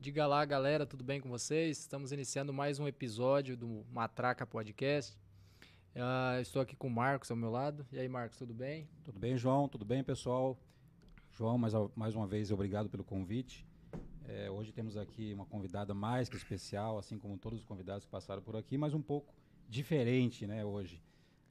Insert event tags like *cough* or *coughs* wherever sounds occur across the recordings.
Diga lá, galera, tudo bem com vocês? Estamos iniciando mais um episódio do Matraca Podcast. Uh, estou aqui com o Marcos ao meu lado. E aí, Marcos, tudo bem? Tudo bem, João? Tudo bem, pessoal? João, mais, mais uma vez, obrigado pelo convite. É, hoje temos aqui uma convidada mais que especial, assim como todos os convidados que passaram por aqui, mas um pouco diferente, né, hoje.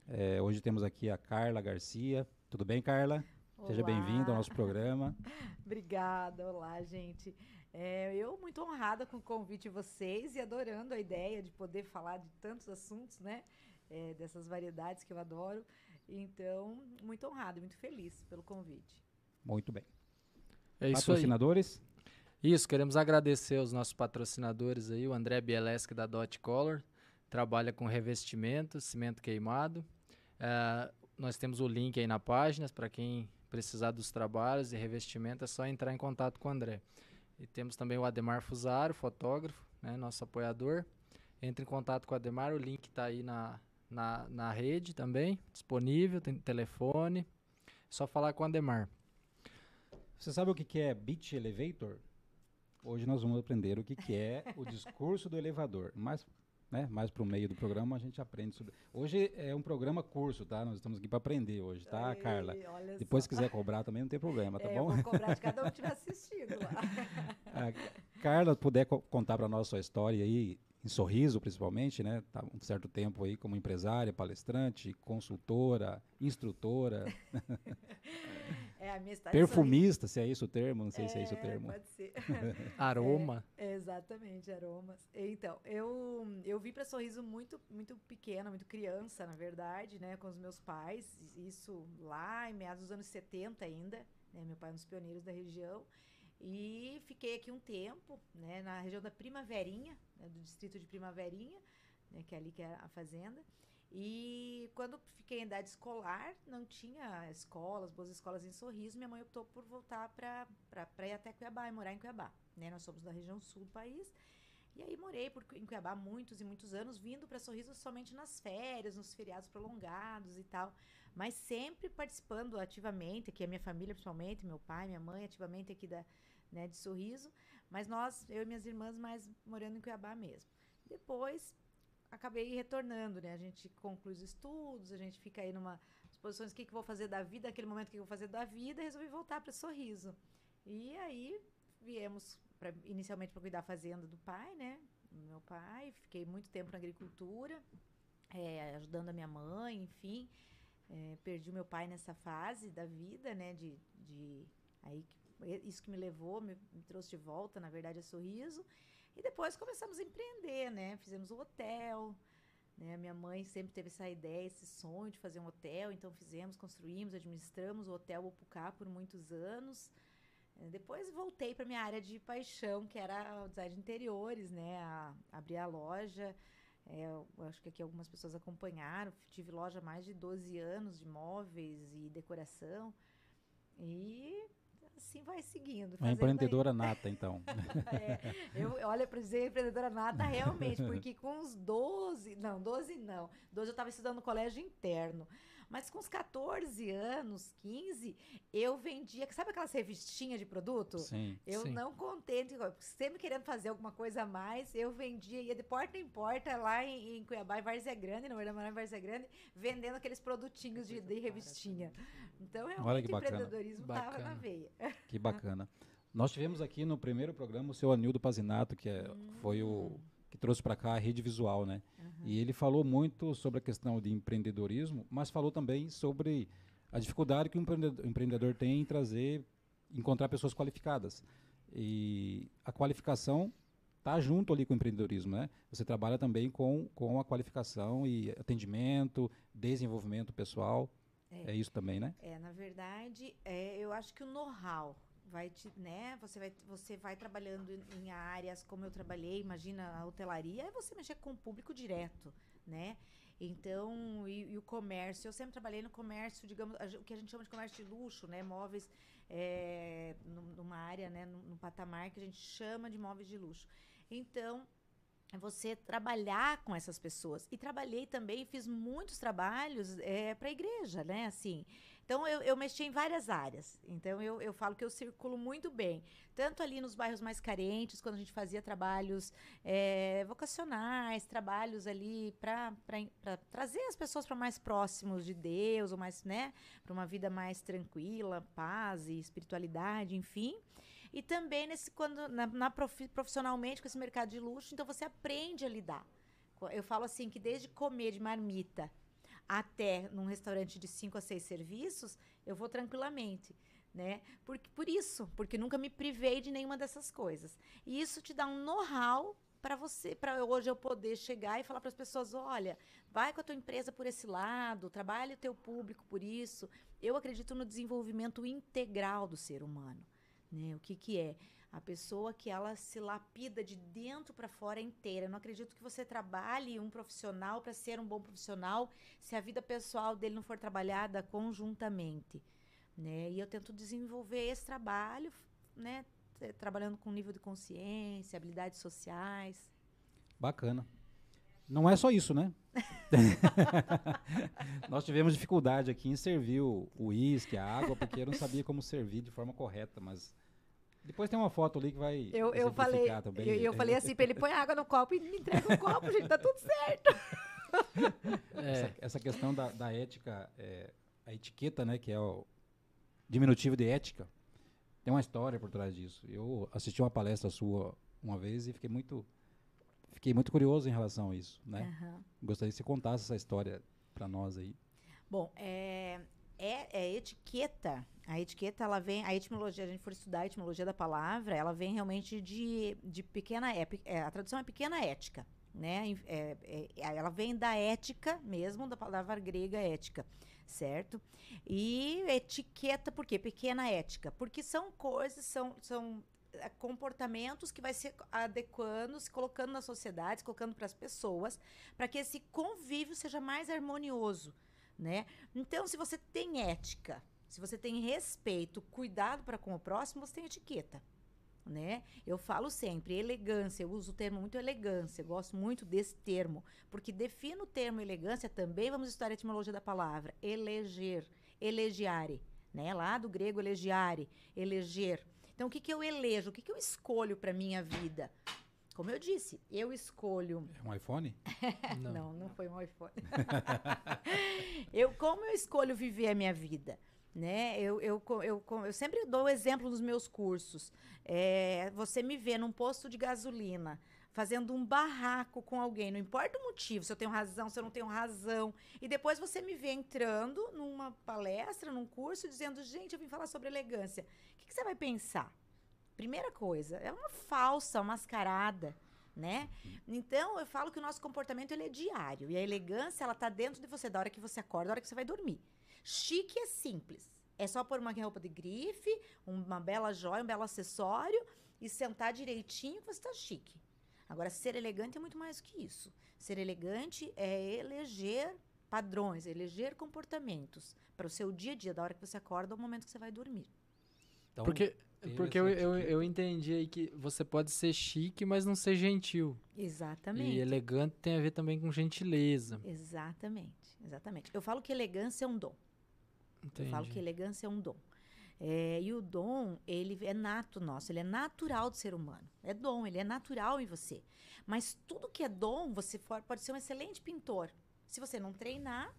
É, hoje temos aqui a Carla Garcia. Tudo bem, Carla? Olá. Seja bem-vinda ao nosso programa. *laughs* Obrigada, olá, gente. É, eu muito honrada com o convite de vocês e adorando a ideia de poder falar de tantos assuntos, né? É, dessas variedades que eu adoro. Então, muito honrada, muito feliz pelo convite. Muito bem. É isso Patrocinadores? Aí. Isso, queremos agradecer aos nossos patrocinadores aí, o André Bieleschi da Dot Color, trabalha com revestimento, cimento queimado. É, nós temos o link aí na página para quem precisar dos trabalhos e revestimento, é só entrar em contato com o André. E temos também o Ademar Fusaro, fotógrafo, né, nosso apoiador. Entre em contato com o Ademar, o link está aí na, na, na rede também, disponível, tem telefone. É só falar com o Ademar. Você sabe o que, é Beach Elevator? Hoje nós vamos aprender o que, que é o discurso do elevador. Mas né? Mais para o meio do programa a gente aprende sobre. Hoje é um programa curso, tá? Nós estamos aqui para aprender hoje, tá, Ei, Carla? Depois se quiser cobrar também não tem problema, tá é, bom? Eu vou cobrar de cada um que estiver *laughs* assistindo lá. a Carla, puder co contar para nós sua história aí, em Sorriso principalmente, né? Tá um certo tempo aí como empresária, palestrante, consultora, instrutora. *laughs* É, a minha Perfumista, se é isso o termo, não sei é, se é isso o termo. Pode ser. *laughs* Aroma. É, exatamente, aromas. Então, eu, eu vim para Sorriso muito, muito pequena, muito criança, na verdade, né, com os meus pais, isso lá em meados dos anos 70 ainda, né, meu pai é um dos pioneiros da região. E fiquei aqui um tempo, né, na região da Primaverinha, né, do distrito de Primaverinha, né, que é ali que é a fazenda. E quando fiquei em idade escolar, não tinha escolas, boas escolas em Sorriso, minha mãe optou por voltar para ir até Cuiabá e morar em Cuiabá. Né? Nós somos da região sul do país. E aí morei por, em Cuiabá muitos e muitos anos, vindo para Sorriso somente nas férias, nos feriados prolongados e tal. Mas sempre participando ativamente, aqui a minha família principalmente, meu pai, minha mãe, ativamente aqui da, né, de Sorriso. Mas nós, eu e minhas irmãs, mais morando em Cuiabá mesmo. Depois acabei retornando, né? A gente conclui os estudos, a gente fica aí numa posições, o que, que vou fazer da vida, naquele momento, o que, que vou fazer da vida, resolvi voltar para Sorriso. E aí viemos pra, inicialmente para cuidar da fazenda do pai, né? Meu pai, fiquei muito tempo na agricultura, é, ajudando a minha mãe, enfim. É, perdi o meu pai nessa fase da vida, né? De, de aí isso que me levou, me, me trouxe de volta, na verdade, a Sorriso. E depois começamos a empreender, né? Fizemos um hotel, né? Minha mãe sempre teve essa ideia, esse sonho de fazer um hotel, então fizemos, construímos, administramos o Hotel Opucá por muitos anos. É, depois voltei para minha área de paixão, que era o design de interiores, né? A, abrir a loja. É, acho que aqui algumas pessoas acompanharam. Tive loja há mais de 12 anos de móveis e decoração. E assim vai seguindo. Uma empreendedora aí. nata, então. *laughs* é, eu, olha, para dizer empreendedora nata, realmente, *laughs* porque com uns 12, não, 12 não, 12 eu estava estudando no colégio interno, mas com uns 14 anos, 15, eu vendia, sabe aquelas revistinhas de produto? Sim. Eu sim. não contente, sempre querendo fazer alguma coisa a mais, eu vendia, ia de porta em porta lá em, em Cuiabá, em Várzea Grande, não era em Várzea Grande, vendendo aqueles produtinhos de, de revistinha. Então, realmente, o empreendedorismo estava na veia. Que bacana. Nós tivemos aqui no primeiro programa o seu Anildo Pazinato, que é, hum. foi o que trouxe para cá a rede visual, né? E ele falou muito sobre a questão de empreendedorismo, mas falou também sobre a dificuldade que o empreendedor, empreendedor tem em trazer, encontrar pessoas qualificadas. E a qualificação está junto ali com o empreendedorismo, né? Você trabalha também com, com a qualificação e atendimento, desenvolvimento pessoal. É, é isso também, né? É, na verdade, é, eu acho que o know-how vai te, né? Você vai, você vai trabalhando em áreas como eu trabalhei, imagina a hotelaria, é você mexer com o público direto, né? Então, e, e, o comércio, eu sempre trabalhei no comércio, digamos, o que a gente chama de comércio de luxo, né? Móveis é, numa área, né? No patamar que a gente chama de móveis de luxo. Então, é você trabalhar com essas pessoas. E trabalhei também, fiz muitos trabalhos é, para a igreja, né? Assim, então eu, eu mexi em várias áreas. Então eu, eu falo que eu circulo muito bem. Tanto ali nos bairros mais carentes, quando a gente fazia trabalhos é, vocacionais, trabalhos ali para trazer as pessoas para mais próximos de Deus, ou mais, né? Para uma vida mais tranquila, paz e espiritualidade, enfim. E também nesse quando na, na profi, profissionalmente com esse mercado de luxo, então você aprende a lidar. Eu falo assim que desde comer de marmita até num restaurante de cinco a seis serviços, eu vou tranquilamente. Né? Por, por isso, porque nunca me privei de nenhuma dessas coisas. E isso te dá um know-how para você, para hoje eu poder chegar e falar para as pessoas, olha, vai com a tua empresa por esse lado, trabalhe o teu público por isso. Eu acredito no desenvolvimento integral do ser humano. Né? O que, que é? A pessoa que ela se lapida de dentro para fora inteira. Eu não acredito que você trabalhe um profissional para ser um bom profissional se a vida pessoal dele não for trabalhada conjuntamente. Né? E eu tento desenvolver esse trabalho, né? trabalhando com nível de consciência, habilidades sociais. Bacana. Não é só isso, né? *laughs* Nós tivemos dificuldade aqui em servir o uísque, a água, porque eu não sabia como servir de forma correta, mas depois tem uma foto ali que vai eu, eu falei, também. Eu, eu falei assim para ele, põe água no copo e me entrega o copo, gente, tá tudo certo. *laughs* É. Essa, essa, questão da, da ética, é, a etiqueta, né, que é o diminutivo de ética, tem uma história por trás disso. Eu assisti uma palestra sua uma vez e fiquei muito fiquei muito curioso em relação a isso, né? Uhum. Gostaria que você contasse essa história para nós aí. Bom, é, é, é, etiqueta. A etiqueta, ela vem, a etimologia, a gente for estudar a etimologia da palavra, ela vem realmente de, de pequena, é, é a tradução é pequena ética, né? É, é, é, ela vem da ética mesmo, da palavra grega ética, certo? E etiqueta, por quê? Pequena ética, porque são coisas, são, são é, comportamentos que vai se adequando, se colocando na sociedade, se colocando para as pessoas, para que esse convívio seja mais harmonioso, né? Então, se você tem ética, se você tem respeito, cuidado para com o próximo, você tem etiqueta, né? Eu falo sempre elegância, eu uso o termo muito elegância, gosto muito desse termo, porque defino o termo elegância também, vamos estudar a etimologia da palavra, eleger, elegiare, né? Lá do grego elegiare, eleger. Então, o que, que eu elejo? O que, que eu escolho para minha vida? Como eu disse, eu escolho. É um iPhone? *laughs* não. não, não foi um iPhone. *laughs* eu, como eu escolho viver a minha vida? Né? Eu, eu, eu, eu sempre dou o exemplo nos meus cursos. É, você me vê num posto de gasolina fazendo um barraco com alguém, não importa o motivo, se eu tenho razão, se eu não tenho razão, e depois você me vê entrando numa palestra, num curso, dizendo, gente, eu vim falar sobre elegância. O que, que você vai pensar? Primeira coisa, é uma falsa, uma mascarada, né? Então, eu falo que o nosso comportamento ele é diário, e a elegância, ela tá dentro de você, da hora que você acorda, da hora que você vai dormir. Chique é simples. É só pôr uma roupa de grife, uma bela joia, um belo acessório e sentar direitinho que você está chique. Agora, ser elegante é muito mais do que isso. Ser elegante é eleger padrões, eleger comportamentos para o seu dia a dia, da hora que você acorda ao momento que você vai dormir. Então, porque porque eu, eu, eu entendi aí que você pode ser chique, mas não ser gentil. Exatamente. E elegante tem a ver também com gentileza. Exatamente, exatamente. Eu falo que elegância é um dom. Entendi. Eu falo que elegância é um dom. É, e o dom, ele é nato nosso, ele é natural do ser humano. É dom, ele é natural em você. Mas tudo que é dom, você for, pode ser um excelente pintor. Se você não treinar,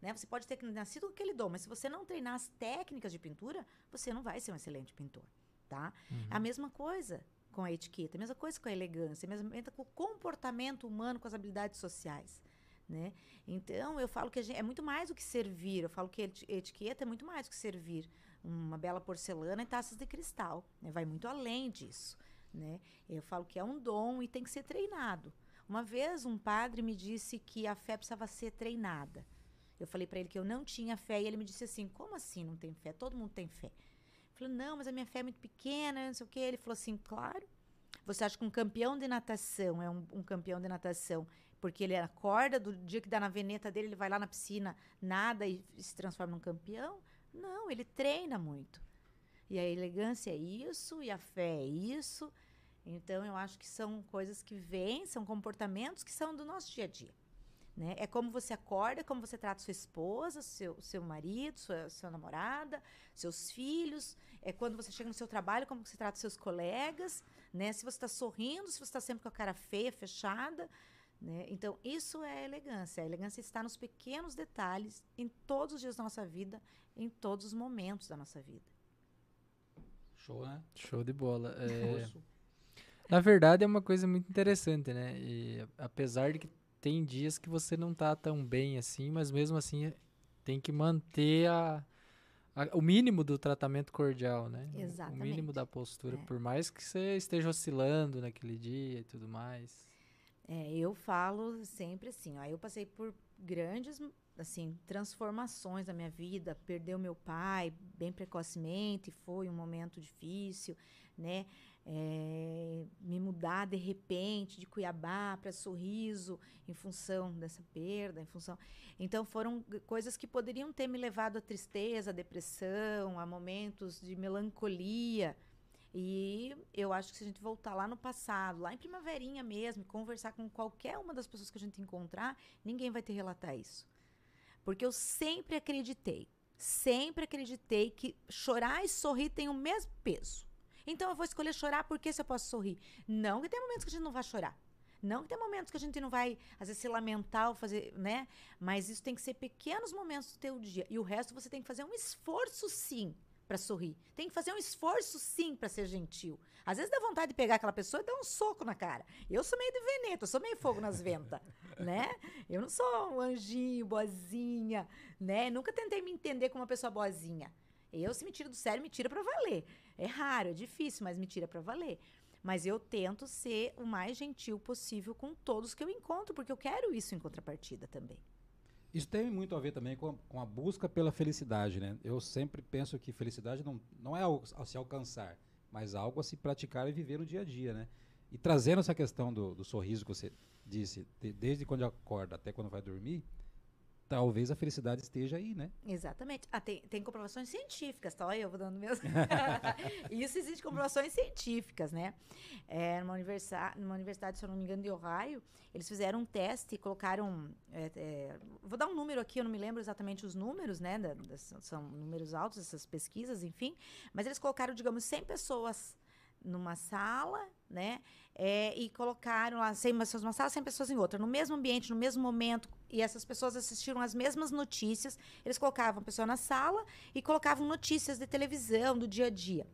né, você pode ter nascido com aquele dom, mas se você não treinar as técnicas de pintura, você não vai ser um excelente pintor, tá? Uhum. A mesma coisa com a etiqueta, a mesma coisa com a elegância, a mesma coisa com o comportamento humano, com as habilidades sociais. Né? Então, eu falo que gente, é muito mais do que servir. Eu falo que etiqueta é muito mais do que servir uma bela porcelana e taças de cristal. Né? Vai muito além disso. Né? Eu falo que é um dom e tem que ser treinado. Uma vez um padre me disse que a fé precisava ser treinada. Eu falei para ele que eu não tinha fé e ele me disse assim: Como assim não tem fé? Todo mundo tem fé. Falei: Não, mas a minha fé é muito pequena, não sei o quê. Ele falou assim: Claro. Você acha que um campeão de natação é um, um campeão de natação porque ele acorda do dia que dá na veneta dele, ele vai lá na piscina, nada e se transforma num campeão? Não, ele treina muito. E a elegância é isso, e a fé é isso. Então, eu acho que são coisas que vêm, são comportamentos que são do nosso dia a dia. Né? É como você acorda, como você trata sua esposa, seu, seu marido, sua, sua namorada, seus filhos. É quando você chega no seu trabalho, como você trata seus colegas. Né? Se você está sorrindo, se você está sempre com a cara feia, fechada. Né? Então, isso é elegância. A elegância está nos pequenos detalhes, em todos os dias da nossa vida, em todos os momentos da nossa vida. Show, né? Show de bola. É, na verdade, é uma coisa muito interessante, né? E apesar de que tem dias que você não tá tão bem assim, mas mesmo assim tem que manter a, a o mínimo do tratamento cordial, né? Exatamente. O mínimo da postura, É. por mais que você esteja oscilando naquele dia e tudo mais. É, eu falo sempre assim, ó, eu passei por grandes assim transformações na minha vida, perdeu meu pai bem precocemente, foi um momento difícil, né? É, me mudar de repente de Cuiabá para Sorriso em função dessa perda, em função. Então foram coisas que poderiam ter me levado à tristeza, à depressão, a momentos de melancolia. E eu acho que se a gente voltar lá no passado, lá em primaverinha mesmo, conversar com qualquer uma das pessoas que a gente encontrar, ninguém vai te relatar isso. Porque eu sempre acreditei, sempre acreditei que chorar e sorrir tem o mesmo peso. Então eu vou escolher chorar porque se eu posso sorrir. Não que tem momentos que a gente não vai chorar. Não que tem momentos que a gente não vai, às vezes, se lamentar ou fazer, né? Mas isso tem que ser pequenos momentos do teu dia. E o resto você tem que fazer um esforço, sim, para sorrir. Tem que fazer um esforço, sim, para ser gentil. Às vezes dá vontade de pegar aquela pessoa e dar um soco na cara. Eu sou meio de veneta, eu sou meio fogo nas ventas, *laughs* né? Eu não sou um anjinho, boazinha, né? Nunca tentei me entender como uma pessoa boazinha. Eu, se me tira do sério, me tira para valer. É raro, é difícil, mas me tira para valer. Mas eu tento ser o mais gentil possível com todos que eu encontro, porque eu quero isso em contrapartida também. Isso tem muito a ver também com a, com a busca pela felicidade, né? Eu sempre penso que felicidade não, não é algo a se alcançar, mas algo a se praticar e viver no dia a dia, né? E trazendo essa questão do, do sorriso que você disse, de- desde quando acorda até quando vai dormir, talvez a felicidade esteja aí, né? Exatamente. Ah, tem, tem comprovações científicas, tá? Olha, eu vou dando meus. *laughs* Isso existe comprovações científicas, né? É, numa, universidade, numa universidade, se eu não me engano, de Ohio, eles fizeram um teste e colocaram. é, é, vou dar um número aqui, eu não me lembro exatamente os números, né? da- das- são números altos essas pesquisas, enfim. Mas eles colocaram, digamos, 100 pessoas numa sala, né? É, e colocaram lá 100 pessoas numa sala, 100 pessoas em outra, no mesmo ambiente, no mesmo momento, e essas pessoas assistiram as mesmas notícias. Eles colocavam a pessoa na sala e colocavam notícias de televisão do dia a dia.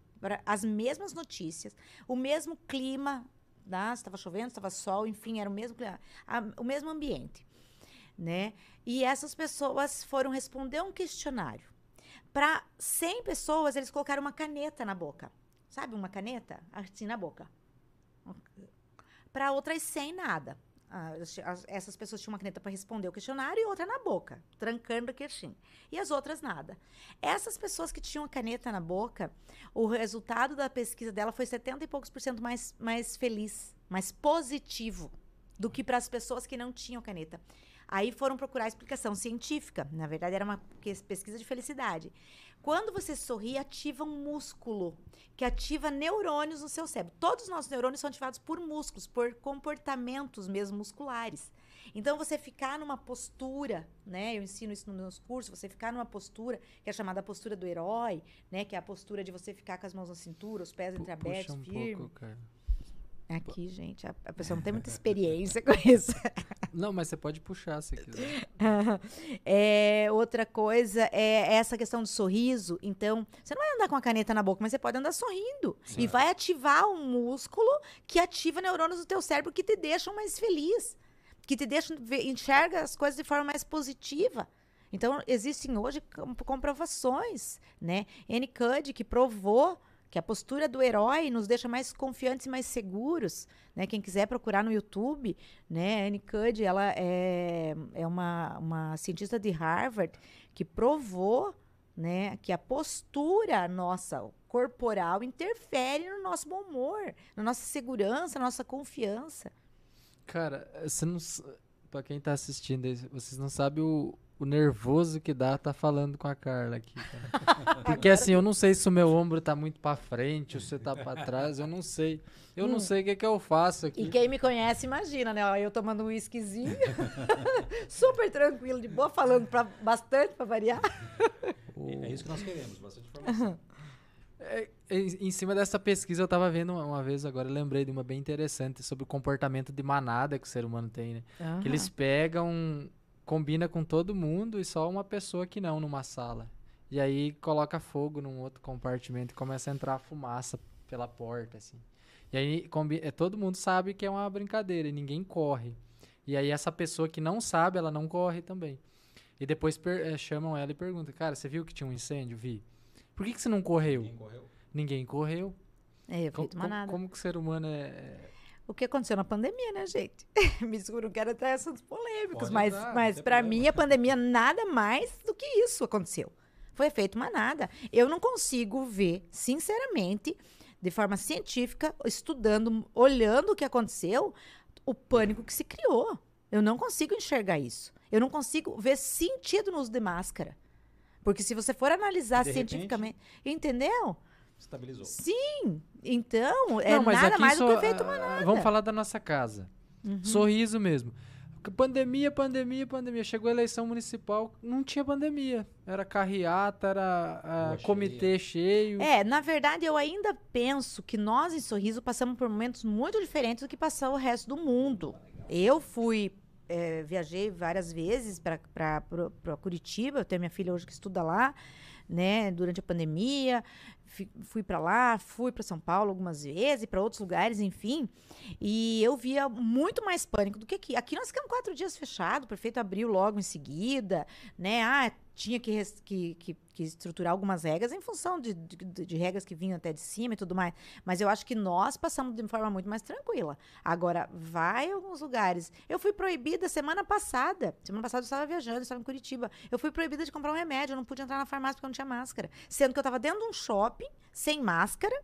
As mesmas notícias, o mesmo clima, né? estava chovendo, estava sol, enfim, era o mesmo clima, a- o mesmo ambiente, né? E essas pessoas foram responder um questionário. Para 100 pessoas, eles colocaram uma caneta na boca. Sabe uma caneta? Assim na boca. Para outras 100, nada. Ah, as- as- essas pessoas tinham uma caneta para responder o questionário e outra na boca, trancando o queixinho. E as outras nada. Essas pessoas que tinham a caneta na boca, o resultado da pesquisa dela foi 70 e poucos por cento mais, mais feliz, mais positivo do que para as pessoas que não tinham caneta. Aí foram procurar explicação científica. Na verdade, era uma pesquisa de felicidade. Quando você sorri, ativa um músculo que ativa neurônios no seu cérebro. Todos os nossos neurônios são ativados por músculos, por comportamentos mesmo musculares. Então, você ficar numa postura, né? Eu ensino isso nos meus cursos, você ficar numa postura, que é chamada postura do herói, né? Que é a postura de você ficar com as mãos na cintura, os pés Pu- entreabertos, um firme. pouco, cara. Aqui, gente, a, a pessoa não tem muita experiência *laughs* com isso. Não, mas você pode puxar se quiser. É, outra coisa é essa questão do sorriso. Então, você não vai andar com a caneta na boca, mas você pode andar sorrindo. E vai ativar um músculo que ativa neurônios do teu cérebro que te deixam mais feliz. Que te deixam enxerga as coisas de forma mais positiva. Então, existem hoje com- comprovações, né? N. Cud, que provou que a postura do herói nos deixa mais confiantes e mais seguros, né? Quem quiser procurar no YouTube, né? Anne Cud, ela é, é uma, uma cientista de Harvard que provou, né, que a postura nossa corporal interfere no nosso bom humor, na nossa segurança, na nossa confiança. Cara, você não. quem tá assistindo, vocês não sabem o, o nervoso que dá tá falando com a Carla aqui, cara. *laughs* Porque assim, eu não sei se o meu ombro tá muito pra frente ou se tá pra *laughs* trás, eu não sei. Eu não Hum. sei o que que eu faço aqui. E quem me conhece, imagina, né? Eu tomando um whiskyzinho, *laughs* super tranquilo, de boa, falando pra, bastante pra variar. É isso que nós queremos, bastante informação. É, em em cima dessa pesquisa, eu tava vendo uma, uma vez, agora lembrei de uma bem interessante sobre o comportamento de manada que o ser humano tem, né? Que eles pegam, combina com todo mundo e só uma pessoa que não numa sala. E aí coloca fogo num outro compartimento e começa a entrar fumaça pela porta, assim. E aí combi- é, todo mundo sabe que é uma brincadeira e ninguém corre. E aí essa pessoa que não sabe, ela não corre também. E depois per- eh, chamam ela e perguntam, cara, você viu que tinha um incêndio? Vi. Por que, que você não correu? Ninguém correu. Ninguém correu. É, Co- efeito como, como que o ser humano é... O que aconteceu na pandemia, né, gente? *laughs* Me desculpa, não quero entrar assuntos polêmicos, Pode mas, entrar, mas para mim a pandemia nada mais do que isso aconteceu. Foi efeito manada. Eu não consigo ver, sinceramente, de forma científica, estudando, olhando o que aconteceu, o pânico que se criou. Eu não consigo enxergar isso. Eu não consigo ver sentido no uso de máscara. Porque se você for analisar De repente- cientificamente, entendeu? Estabilizou. Sim. Então, é Não, mas nada aqui mais do que só- efeito ah, manada. Vamos falar da nossa casa. Uhum. Sorriso mesmo. Pandemia, pandemia, pandemia. Chegou a eleição municipal, não tinha pandemia. Era carreata, era ah, comitê cheio. É, na verdade, eu ainda penso que nós em Sorriso passamos por momentos muito diferentes do que passou o resto do mundo. Eu fui, é, viajei várias vezes para Curitiba, eu tenho minha filha hoje que estuda lá, né, durante a pandemia. Fui para lá, fui para São Paulo algumas vezes, para outros lugares, enfim. E eu via muito mais pânico do que aqui. Aqui nós ficamos quatro dias fechados, o prefeito abriu logo em seguida, né? Ah, tinha que, que, que, que estruturar algumas regras em função de, de, de regras que vinham até de cima e tudo mais. Mas eu acho que nós passamos de forma muito mais tranquila. Agora, vai em alguns lugares. Eu fui proibida semana passada. Semana passada eu estava viajando, eu estava em Curitiba. Eu fui proibida de comprar um remédio. Eu não pude entrar na farmácia porque eu não tinha máscara. Sendo que eu estava dentro de um shopping, sem máscara,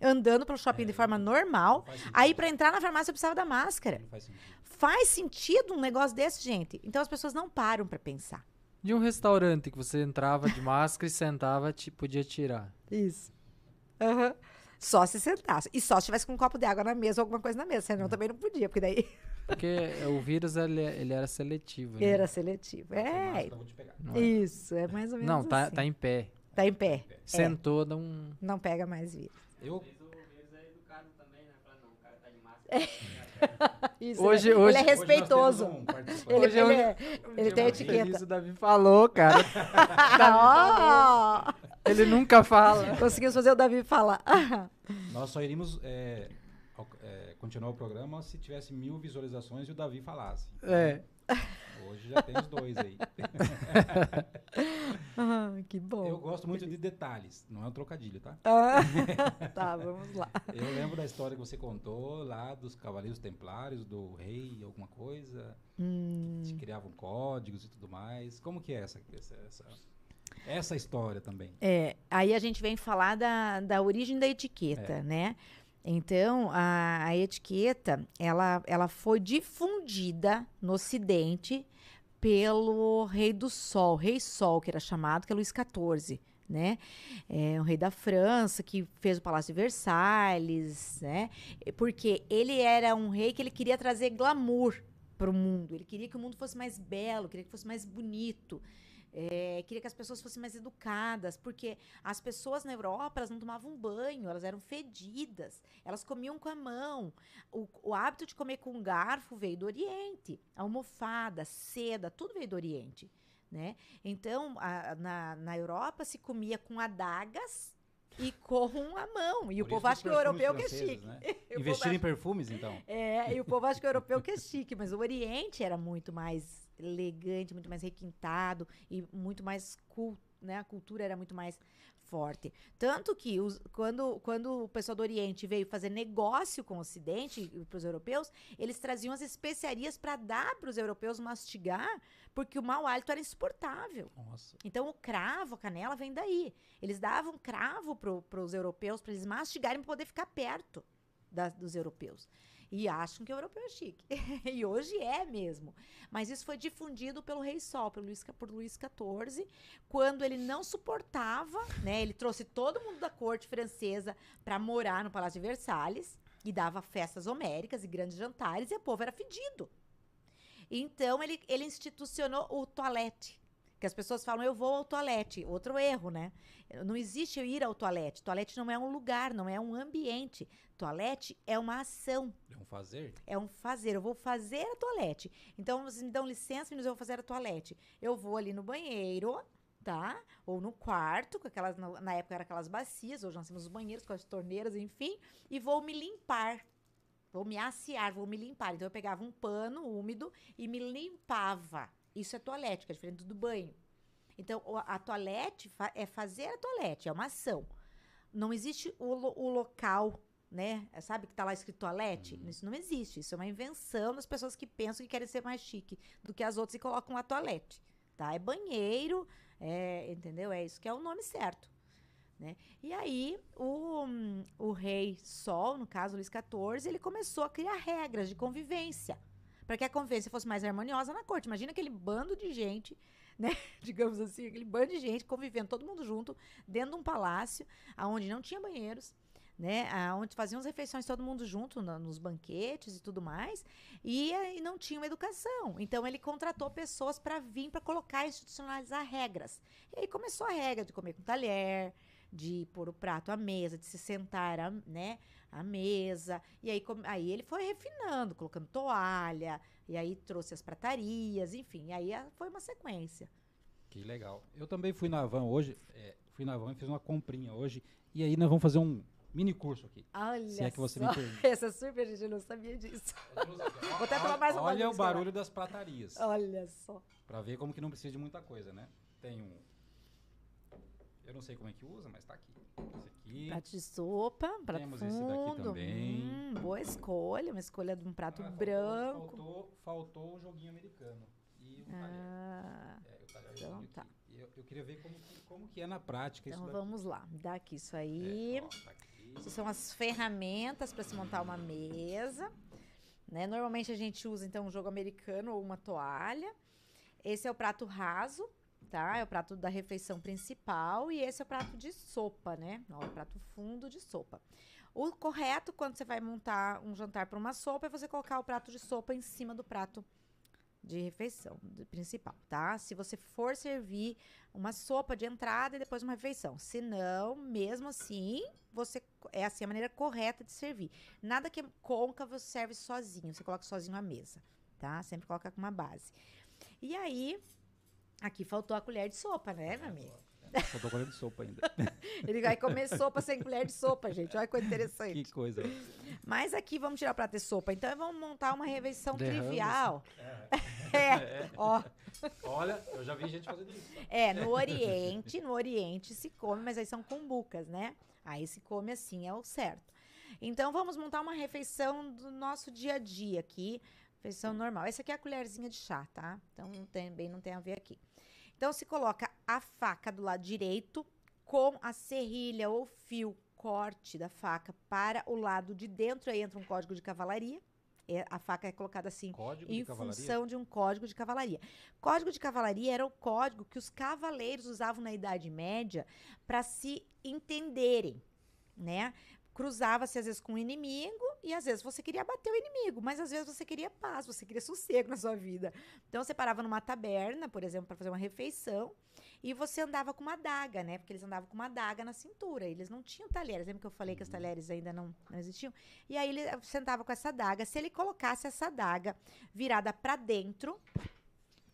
andando pelo shopping de forma normal. Aí, para entrar na farmácia, eu precisava da máscara. Faz sentido. Faz sentido um negócio desse, gente? Então as pessoas não param para pensar. De um restaurante que você entrava de máscara e sentava, te, podia tirar. Isso. Aham. Só se sentasse. E só se tivesse com um copo de água na mesa ou alguma coisa na mesa. Senão também não podia, porque daí *laughs* Porque o vírus, ele, ele era seletivo. né? era seletivo. É, máscara. Não, é? isso. É mais ou menos Não, tá, assim. tá em pé. Tá em pé. Sentou, dá um... Não pega mais vírus. Eu, *laughs* Isso, Hoje- ele, hoje- ele é hoje respeitoso. temos um. Ele, Hoje é ele, um- é- ele tem etiqueta. Isso o Davi falou, cara. Ah, *laughs* ó! Ele nunca fala. Conseguimos fazer o Davi falar. *laughs* Nós só iríamos é, é, continuar o programa se tivesse mil visualizações e o Davi falasse. É. Hoje já tem os dois aí. *laughs* Ah, que bom. Eu gosto muito de detalhes, não é um trocadilho, tá? Ah, *laughs* tá, vamos lá. Eu lembro da história que você contou lá dos Cavaleiros Templários, do rei, alguma coisa. Hum. Que criavam códigos e tudo mais. Como que é essa, essa, essa, essa história também? É, aí a gente vem falar da, da origem da etiqueta, É. né? Então, a, a etiqueta, ela, ela foi difundida no Ocidente pelo Rei do Sol, Rei Sol, que era chamado, que é Luís XIV, né? É um rei da França que fez o Palácio de Versalhes, né? Porque ele era um rei que ele queria trazer glamour para o mundo. Ele queria que o mundo fosse mais belo, queria que fosse mais bonito. É, queria que as pessoas fossem mais educadas, porque as pessoas na Europa elas não tomavam banho, elas eram fedidas, elas comiam com a mão. O, o hábito de comer com garfo veio do Oriente, a almofada, seda, tudo veio do Oriente, né? Então a- na, na Europa se comia com adagas e com a mão. E o Por povo isso acha que o europeu que é chique. né? O povo Investir em acha- perfumes, *laughs* então. é, e o povo acha que o europeu que é chique, mas o Oriente era muito mais elegante, muito mais requintado e muito mais cul, né? A cultura era muito mais forte. Tanto que os- quando, quando o pessoal do Oriente veio fazer negócio com o Ocidente, para os europeus, eles traziam as especiarias para dar para os europeus mastigar, porque o mau hálito era insuportável. Nossa. Então o cravo, a canela vem daí. Eles davam cravo para os europeus para eles mastigarem para poder ficar perto da- dos europeus. E acham que o europeu é chique. *laughs* e hoje é mesmo. Mas isso foi difundido pelo Rei Sol, pelo Luís, por Luís XIV, quando ele não suportava, né? Ele trouxe todo mundo da corte francesa para morar no Palácio de Versalhes e dava festas homéricas e grandes jantares e o povo era fedido. Então ele, ele institucionou o toalete, que as pessoas falam, eu vou ao toalete. Outro erro, né? Não existe ir ao toalete. Toalete não é um lugar, não é um ambiente. Toalete é uma ação. É um fazer? É um fazer. Eu vou fazer a toalete. Então, vocês me dão licença, meninos, eu vou fazer a toalete. Eu vou ali no banheiro, tá? Ou no quarto, com aquelas. Na época eram aquelas bacias, hoje nós temos os banheiros com as torneiras, enfim, e vou me limpar. Vou me assear, vou me limpar. Então eu pegava um pano úmido e me limpava. Isso é toalete, que é diferente do banho. Então, a toalete é fazer a toalete, é uma ação. Não existe o, o local, né? É, sabe que tá lá escrito toalete? Uhum. Isso não existe. Isso é uma invenção das pessoas que pensam que querem ser mais chique do que as outras e colocam a toalete. Tá? É banheiro, é, entendeu? É isso que é o nome certo. Né? E aí, o, o rei Sol, no caso Luís XIV, ele começou a criar regras de convivência para que a convivência fosse mais harmoniosa na corte. Imagina aquele bando de gente, *laughs* né? Digamos assim, aquele bando de gente convivendo todo mundo junto dentro de um palácio, aonde não tinha banheiros, né? Onde faziam as refeições todo mundo junto no, nos banquetes e tudo mais, e, e não tinha uma educação. Então ele contratou pessoas para vir para colocar institucionalizar regras. E aí começou a regra de comer com talher, de pôr o prato à mesa, de se sentar, né? a mesa. E aí, aí ele foi refinando, colocando toalha, e aí trouxe as pratarias, enfim. aí foi uma sequência. Que legal. Eu também fui na van hoje, é, fui na van e fiz uma comprinha hoje. E aí nós vamos fazer um mini curso aqui. Olha se é que você só. me permite. *laughs* Essa super gente, eu não sabia disso. Vou até tomar mais uma Olha o barulho das pratarias. Olha só. Pra ver como que não precisa de muita coisa, né? Tem um eu não sei como é que usa, mas tá aqui. Esse aqui. Prato de sopa, prato Temos fundo. esse daqui também. Hum, boa escolha, uma escolha de um prato ah, branco. Faltou, faltou, faltou o joguinho americano. E o ah, talher. É, o talher então tá. Eu, eu, queria ver como que, como que é na prática então, vamos lá. Dá aqui isso aí. É, ó, tá Essas são as ferramentas para se montar uma mesa. Né? Normalmente a gente usa então um jogo americano ou uma toalha. Esse é o prato raso, tá? É o prato da refeição principal e esse é o prato de sopa, né? Ó, o prato fundo de sopa. O correto quando você vai montar um jantar para uma sopa é você colocar o prato de sopa em cima do prato de refeição principal, tá? Se você for servir uma sopa de entrada e depois uma refeição, se não, mesmo assim, você é assim a maneira correta de servir. Nada que côncavo você serve sozinho, você coloca sozinho à mesa, tá? Sempre coloca com uma base. E aí, Aqui faltou a colher de sopa, né, meu amigo? Faltou colher de sopa ainda. *laughs* Ele vai comer sopa sem colher de sopa, gente. Olha que coisa interessante. Que coisa. Mas aqui vamos tirar para ter sopa. Então vamos montar uma refeição trivial. É. *laughs* é. é. Ó. Olha, eu já vi gente fazendo isso. É, no Oriente, no Oriente se come, mas aí são cumbucas, né? Aí se come assim, é o certo. Então vamos montar uma refeição do nosso dia a dia aqui. Refeição normal. Essa aqui é a colherzinha de chá, tá? Então também não tem a ver aqui. Então, se coloca a faca do lado direito com a serrilha ou fio corte da faca para o lado de dentro. Aí entra um código de cavalaria. É, a faca é colocada assim código em de função de um código de cavalaria. Código de cavalaria era o código que os cavaleiros usavam na Idade Média para se entenderem, né? cruzava-se às vezes com o inimigo e às vezes você queria bater o inimigo, mas às vezes você queria paz, você queria sossego na sua vida. Então você parava numa taberna, por exemplo, para fazer uma refeição e você andava com uma adaga, né? Porque eles andavam com uma adaga na cintura. Eles não tinham talheres. Lembra que eu falei que os talheres ainda não, não existiam? E aí ele sentava com essa adaga. Se ele colocasse essa adaga virada para dentro,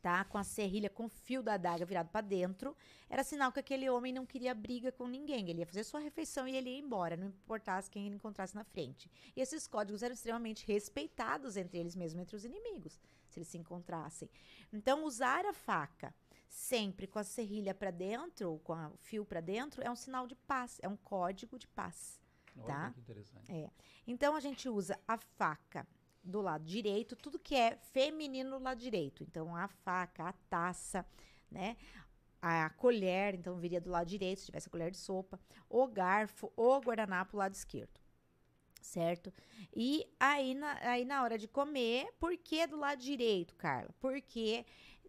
tá? Com a serrilha, com o fio da adaga virado para dentro, era sinal que aquele homem não queria briga com ninguém. Ele ia fazer sua refeição e ele ia embora, não importasse quem ele encontrasse na frente. E esses códigos eram extremamente respeitados entre eles mesmos, entre os inimigos, se eles se encontrassem. Então, usar a faca sempre com a serrilha para dentro, com o fio para dentro, é um sinal de paz, é um código de paz. Olha tá? que interessante. É. Então a gente usa a faca do lado direito, tudo que é feminino do lado direito. Então, a faca, a taça, né? A colher, então viria do lado direito, se tivesse a colher de sopa, o garfo, o guardanapo do lado esquerdo. certo? E aí na, aí na hora de comer, por que do lado direito, Carla? Porque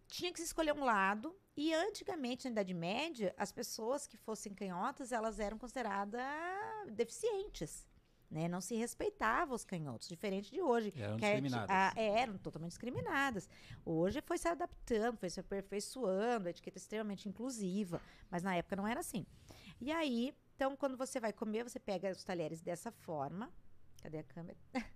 tinha que se escolher um lado e antigamente, na Idade Média, as pessoas que fossem canhotas, elas eram consideradas deficientes. Né? Não se respeitava os canhotos, diferente de hoje. Eram que discriminadas. a- é, eram totalmente discriminadas. Hoje foi se adaptando, foi se aperfeiçoando, a etiqueta é extremamente inclusiva, mas na época não era assim. E aí, então, quando você vai comer, você pega os talheres dessa forma. Cadê a câmera? *laughs*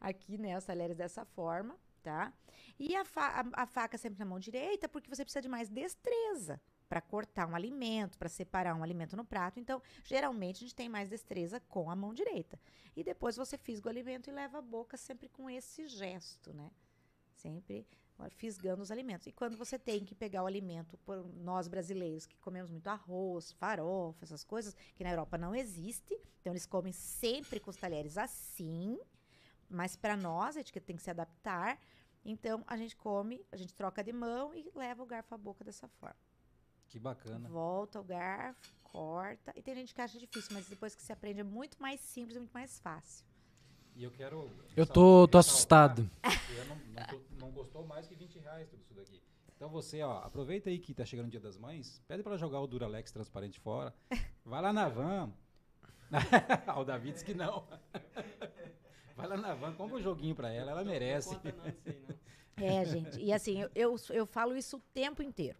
Aqui, né, os talheres dessa forma, tá? E a, fa- a- a faca sempre na mão direita, porque você precisa de mais destreza para cortar um alimento, para separar um alimento no prato. Então, geralmente a gente tem mais destreza com a mão direita. E depois você fisga o alimento e leva a boca sempre com esse gesto, né? Sempre fisgando os alimentos. E quando você tem que pegar o alimento, por nós brasileiros que comemos muito arroz, farofa, essas coisas, que na Europa não existe, então eles comem sempre com os talheres assim, mas para nós a etiqueta tem que se adaptar. Então a gente come, a gente troca de mão e leva o garfo à boca dessa forma. Que bacana. Volta o garfo, corta. E tem gente que acha difícil, mas depois que se aprende é muito mais simples e muito mais fácil. E eu quero. Eu tô, tô ressaltar assustado. *laughs* eu não, não, tô- não gostou mais que 20 reais tudo isso daqui. Então você, ó, aproveita aí que tá chegando o dia das mães, pede pra ela jogar o Duralex transparente fora. *laughs* Vai lá na van. *laughs* Ah, o David disse que não. Vai lá na van, compra um joguinho pra ela, ela merece. É, gente. E assim, eu, eu, eu falo isso o tempo inteiro.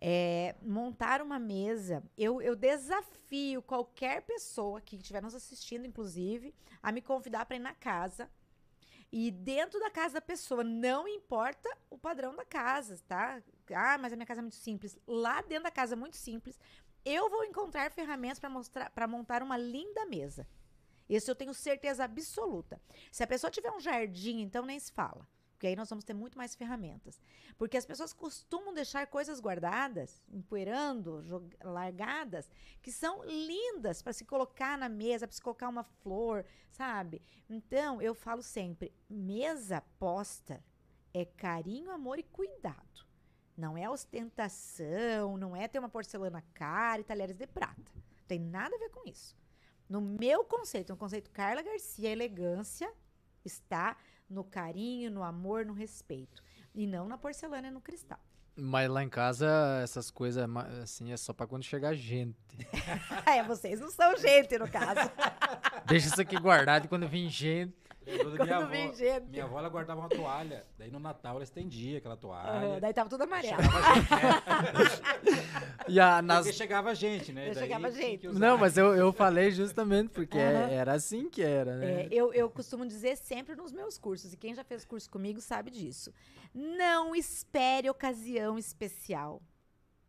É, montar uma mesa, eu, eu desafio qualquer pessoa que estiver nos assistindo, inclusive, a me convidar para ir na casa. E dentro da casa da pessoa, não importa o padrão da casa, tá? Ah, mas a minha casa é muito simples. Lá dentro da casa, muito simples, eu vou encontrar ferramentas para mostrar, para montar uma linda mesa. Isso eu tenho certeza absoluta. Se a pessoa tiver um jardim, então nem se fala. Porque aí nós vamos ter muito mais ferramentas. Porque as pessoas costumam deixar coisas guardadas, empoeirando, largadas, que são lindas para se colocar na mesa, para se colocar uma flor, sabe? Então, eu falo sempre: mesa posta é carinho, amor e cuidado. Não é ostentação, não é ter uma porcelana cara e talheres de prata. Não tem nada a ver com isso. No meu conceito, no conceito Carla Garcia, elegância está no carinho, no amor, no respeito. E não na porcelana e no cristal. Mas lá em casa, essas coisas, assim, é só pra quando chegar gente. *laughs* é, vocês não são gente, no caso. *laughs* Deixa isso aqui guardado e quando vir gente. *laughs* Quando minha vem avó. gente. Minha avó ela guardava uma toalha. Daí no Natal ela estendia aquela toalha. Aham, daí tava tudo amarelo. Chegava gente, né? *laughs* E a, nas... Porque chegava gente, né? Eu Daí chegava gente. Não, mas eu, eu falei justamente porque Aham. era assim que era, né? É, eu, eu costumo dizer sempre nos meus cursos, e quem já fez curso comigo sabe disso. Não espere ocasião especial.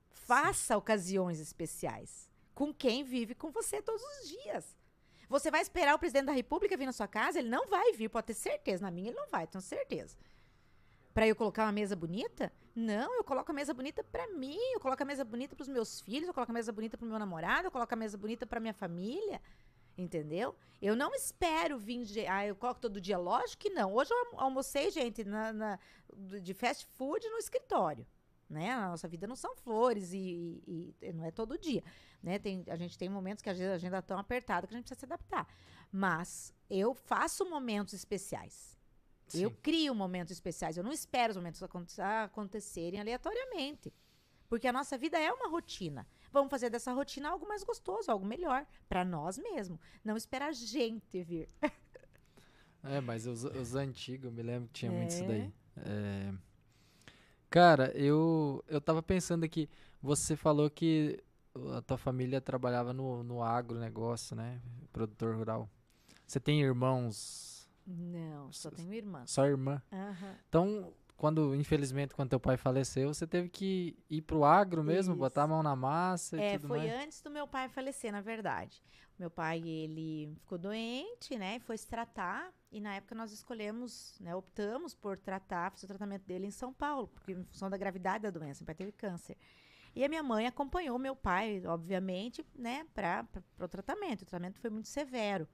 Faça ocasiões especiais com quem vive com você todos os dias. Você vai esperar o presidente da República vir na sua casa? Ele não vai vir, pode ter certeza. Na minha, ele não vai, tenho certeza. Para eu colocar uma mesa bonita? Não, eu coloco a mesa bonita para mim, eu coloco a mesa bonita para os meus filhos, eu coloco a mesa bonita para o meu namorado, eu coloco a mesa bonita para minha família. Entendeu? Eu não espero vir de. Ah, eu coloco todo dia. Lógico que não. Hoje eu almo- almocei, gente, na, na- de fast food no escritório. Né? A nossa vida não são flores e, e- e não é todo dia. Né? Tem, a gente tem momentos que a agenda é tão apertada que a gente precisa se adaptar. Mas eu faço momentos especiais. Eu Sim. crio momentos especiais. Eu não espero os momentos aconte- acontecerem aleatoriamente. Porque a nossa vida é uma rotina. Vamos fazer dessa rotina algo mais gostoso, algo melhor para nós mesmos. Não esperar a gente vir. *laughs* É, mas os, os antigos, eu me lembro que tinha muito isso É. daí. É. Cara, eu, eu tava pensando aqui, você falou que a tua família trabalhava no, no agronegócio, né? Produtor rural. Você tem irmãos? Não, só tenho irmã. Só irmã? Aham. Então, quando, infelizmente, quando teu pai faleceu, você teve que ir pro agro mesmo, Isso. botar a mão na massa e É, tudo foi mais? antes do meu pai falecer, na verdade. Meu pai, ele ficou doente, né? e Foi se tratar. E na época nós escolhemos, né? Optamos por tratar, fazer o tratamento dele em São Paulo, porque em função da gravidade da doença, meu pai teve câncer. E a minha mãe acompanhou meu pai, obviamente, né, para o tratamento. O tratamento foi muito severo.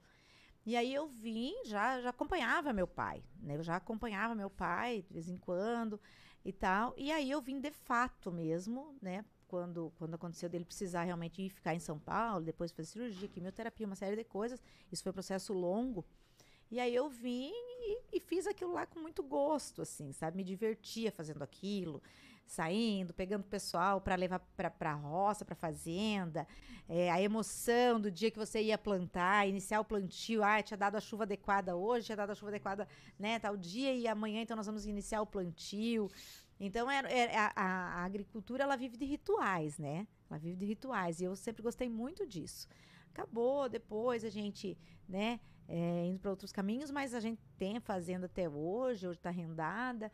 E aí eu vim, já, já acompanhava meu pai, né? Eu já acompanhava meu pai de vez em quando e tal. E aí eu vim de fato mesmo, né? quando, quando aconteceu dele precisar realmente ir ficar em São Paulo, depois fazer cirurgia, quimioterapia, uma série de coisas. Isso foi um processo longo. E aí eu vim e, e fiz aquilo lá com muito gosto, assim, sabe? Me divertia fazendo aquilo saindo, pegando pessoal para levar para a roça, para fazenda, é, a emoção do dia que você ia plantar, iniciar o plantio, ah, tinha dado a chuva adequada hoje, tinha dado a chuva adequada, né, tal dia e amanhã então nós vamos iniciar o plantio. Então é, é a, a, agricultura ela vive de rituais, né? Ela vive de rituais e eu sempre gostei muito disso. Acabou depois a gente, né, é, indo para outros caminhos, mas a gente tem fazenda até hoje, hoje está rendada.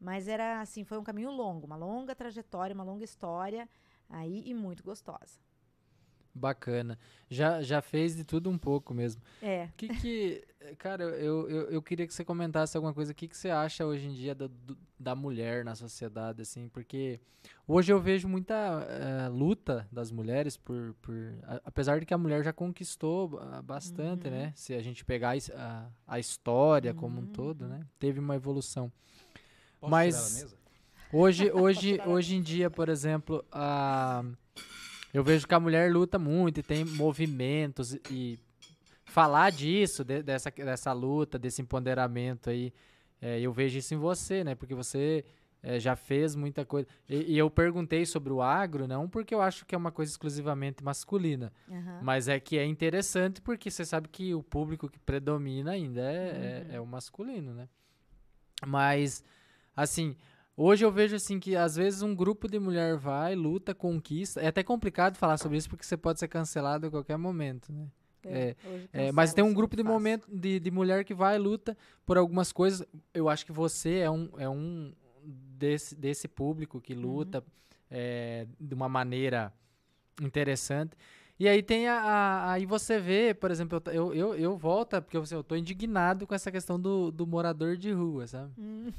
Mas era assim, foi um caminho longo, uma longa trajetória, uma longa história aí e muito gostosa. Bacana. Já, já fez de tudo um pouco mesmo. É. Que que, cara, eu, eu, eu queria que você comentasse alguma coisa. O que, que você acha hoje em dia da, do, da mulher na sociedade, assim? Porque hoje eu vejo muita uh, luta das mulheres por, por a, apesar de que a mulher já conquistou bastante, uhum. né? Se a gente pegar a, a história uhum. como um todo, né? Teve uma evolução. Posso Mas hoje, *laughs* hoje, hoje em dia, por exemplo, a, eu vejo que a mulher luta muito e tem movimentos e falar disso, de, dessa, dessa luta, desse empoderamento aí, é, eu vejo isso em você, né? Porque você é, já fez muita coisa. E, e, eu perguntei sobre o agro, não porque eu acho que é uma coisa exclusivamente masculina, uhum. mas é que é interessante porque você sabe que o público que predomina ainda é, é uhum. é, é o masculino, né? Mas Assim, hoje eu vejo assim que às vezes um grupo de mulher vai, luta, conquista. É até complicado falar sobre isso porque você pode ser cancelado a qualquer momento, né? É, é, é mas tem um grupo de momento de, de mulher que vai luta por algumas coisas. Eu acho que você é um, é um desse, desse público que luta uhum. de uma maneira interessante. E aí tem a, a, aí você vê, por exemplo, eu, eu, eu volto, porque eu, eu tô indignado com essa questão do, do morador de rua, sabe? Hum.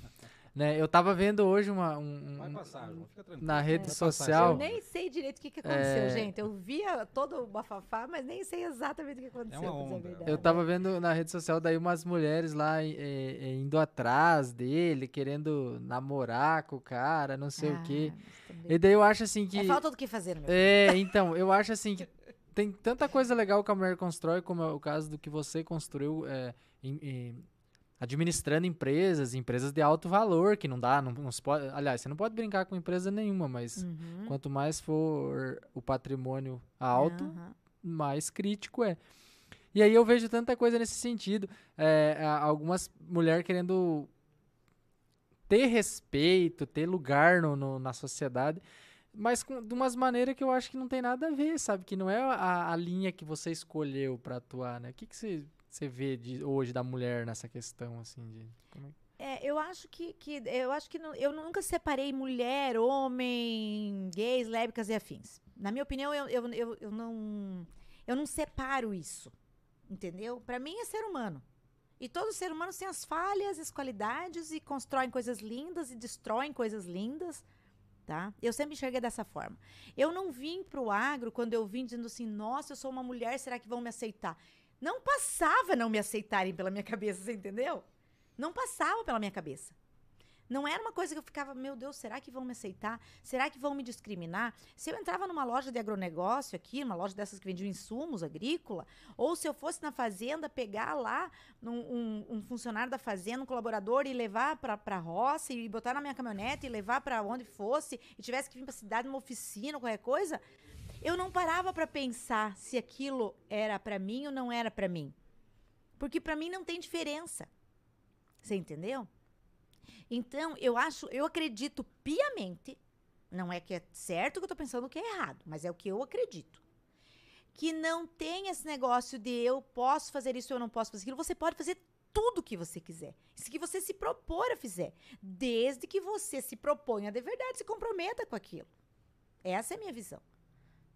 Né? Eu tava vendo hoje uma. Um, Vai passar, um, fica tranquilo. Na rede é. social. Eu nem sei direito o que, que aconteceu, é... gente. Eu via todo o bafafá, mas nem sei exatamente o que aconteceu. É uma onda. Eu tava vendo na rede social daí umas mulheres lá é, indo atrás dele, querendo namorar com o cara, não sei ah, o quê. E daí eu acho assim que. É falta do que fazer, meu É, *laughs* então, eu acho assim que tem tanta coisa legal que a mulher constrói, como é o caso do que você construiu. É, em, em, administrando empresas, empresas de alto valor, que não dá, não, não se pode, aliás, você não pode brincar com empresa nenhuma, mas uhum. quanto mais for o patrimônio alto, uhum. mais crítico é. E aí eu vejo tanta coisa nesse sentido, é, algumas mulheres querendo ter respeito, ter lugar no, no, na sociedade, mas com, de umas maneiras que eu acho que não tem nada a ver, sabe? Que não é a, a linha que você escolheu para atuar, né? O que, que você você vê de, hoje da mulher nessa questão, assim, de... É? é, eu acho que, que eu acho que não, eu nunca separei mulher, homem, gays, lésbicas e afins. Na minha opinião, eu, eu, eu, eu não eu não separo isso, entendeu? Para mim é ser humano. E todo ser humano tem as falhas, as qualidades e constroem coisas lindas e destroem coisas lindas, tá? Eu sempre enxerguei dessa forma. Eu não vim pro agro quando eu vim dizendo assim, nossa, eu sou uma mulher, será que vão me aceitar? Não passava não me aceitarem pela minha *laughs* cabeça, você entendeu? Não passava pela minha cabeça. Não era uma coisa que eu ficava, meu Deus, será que vão me aceitar? Será que vão me discriminar? Se eu entrava numa loja de agronegócio aqui, uma loja dessas que vendiam insumos agrícola, ou se eu fosse na fazenda pegar lá um, um, um funcionário da fazenda, um colaborador, e levar para a roça, e botar na minha caminhonete, e levar para onde fosse, e tivesse que vir para a cidade, numa oficina, qualquer coisa, eu não parava para pensar se aquilo era para mim ou não era para mim. Porque para mim não tem diferença. Você entendeu? Então, eu acho, eu acredito piamente, não é que é certo que eu tô pensando que é errado, mas é o que eu acredito. Que não tem esse negócio de eu posso fazer isso ou eu não posso fazer aquilo. Você pode fazer tudo o que você quiser. Isso que você se propor a fazer. Desde que você se proponha de verdade, se comprometa com aquilo. Essa é a minha visão.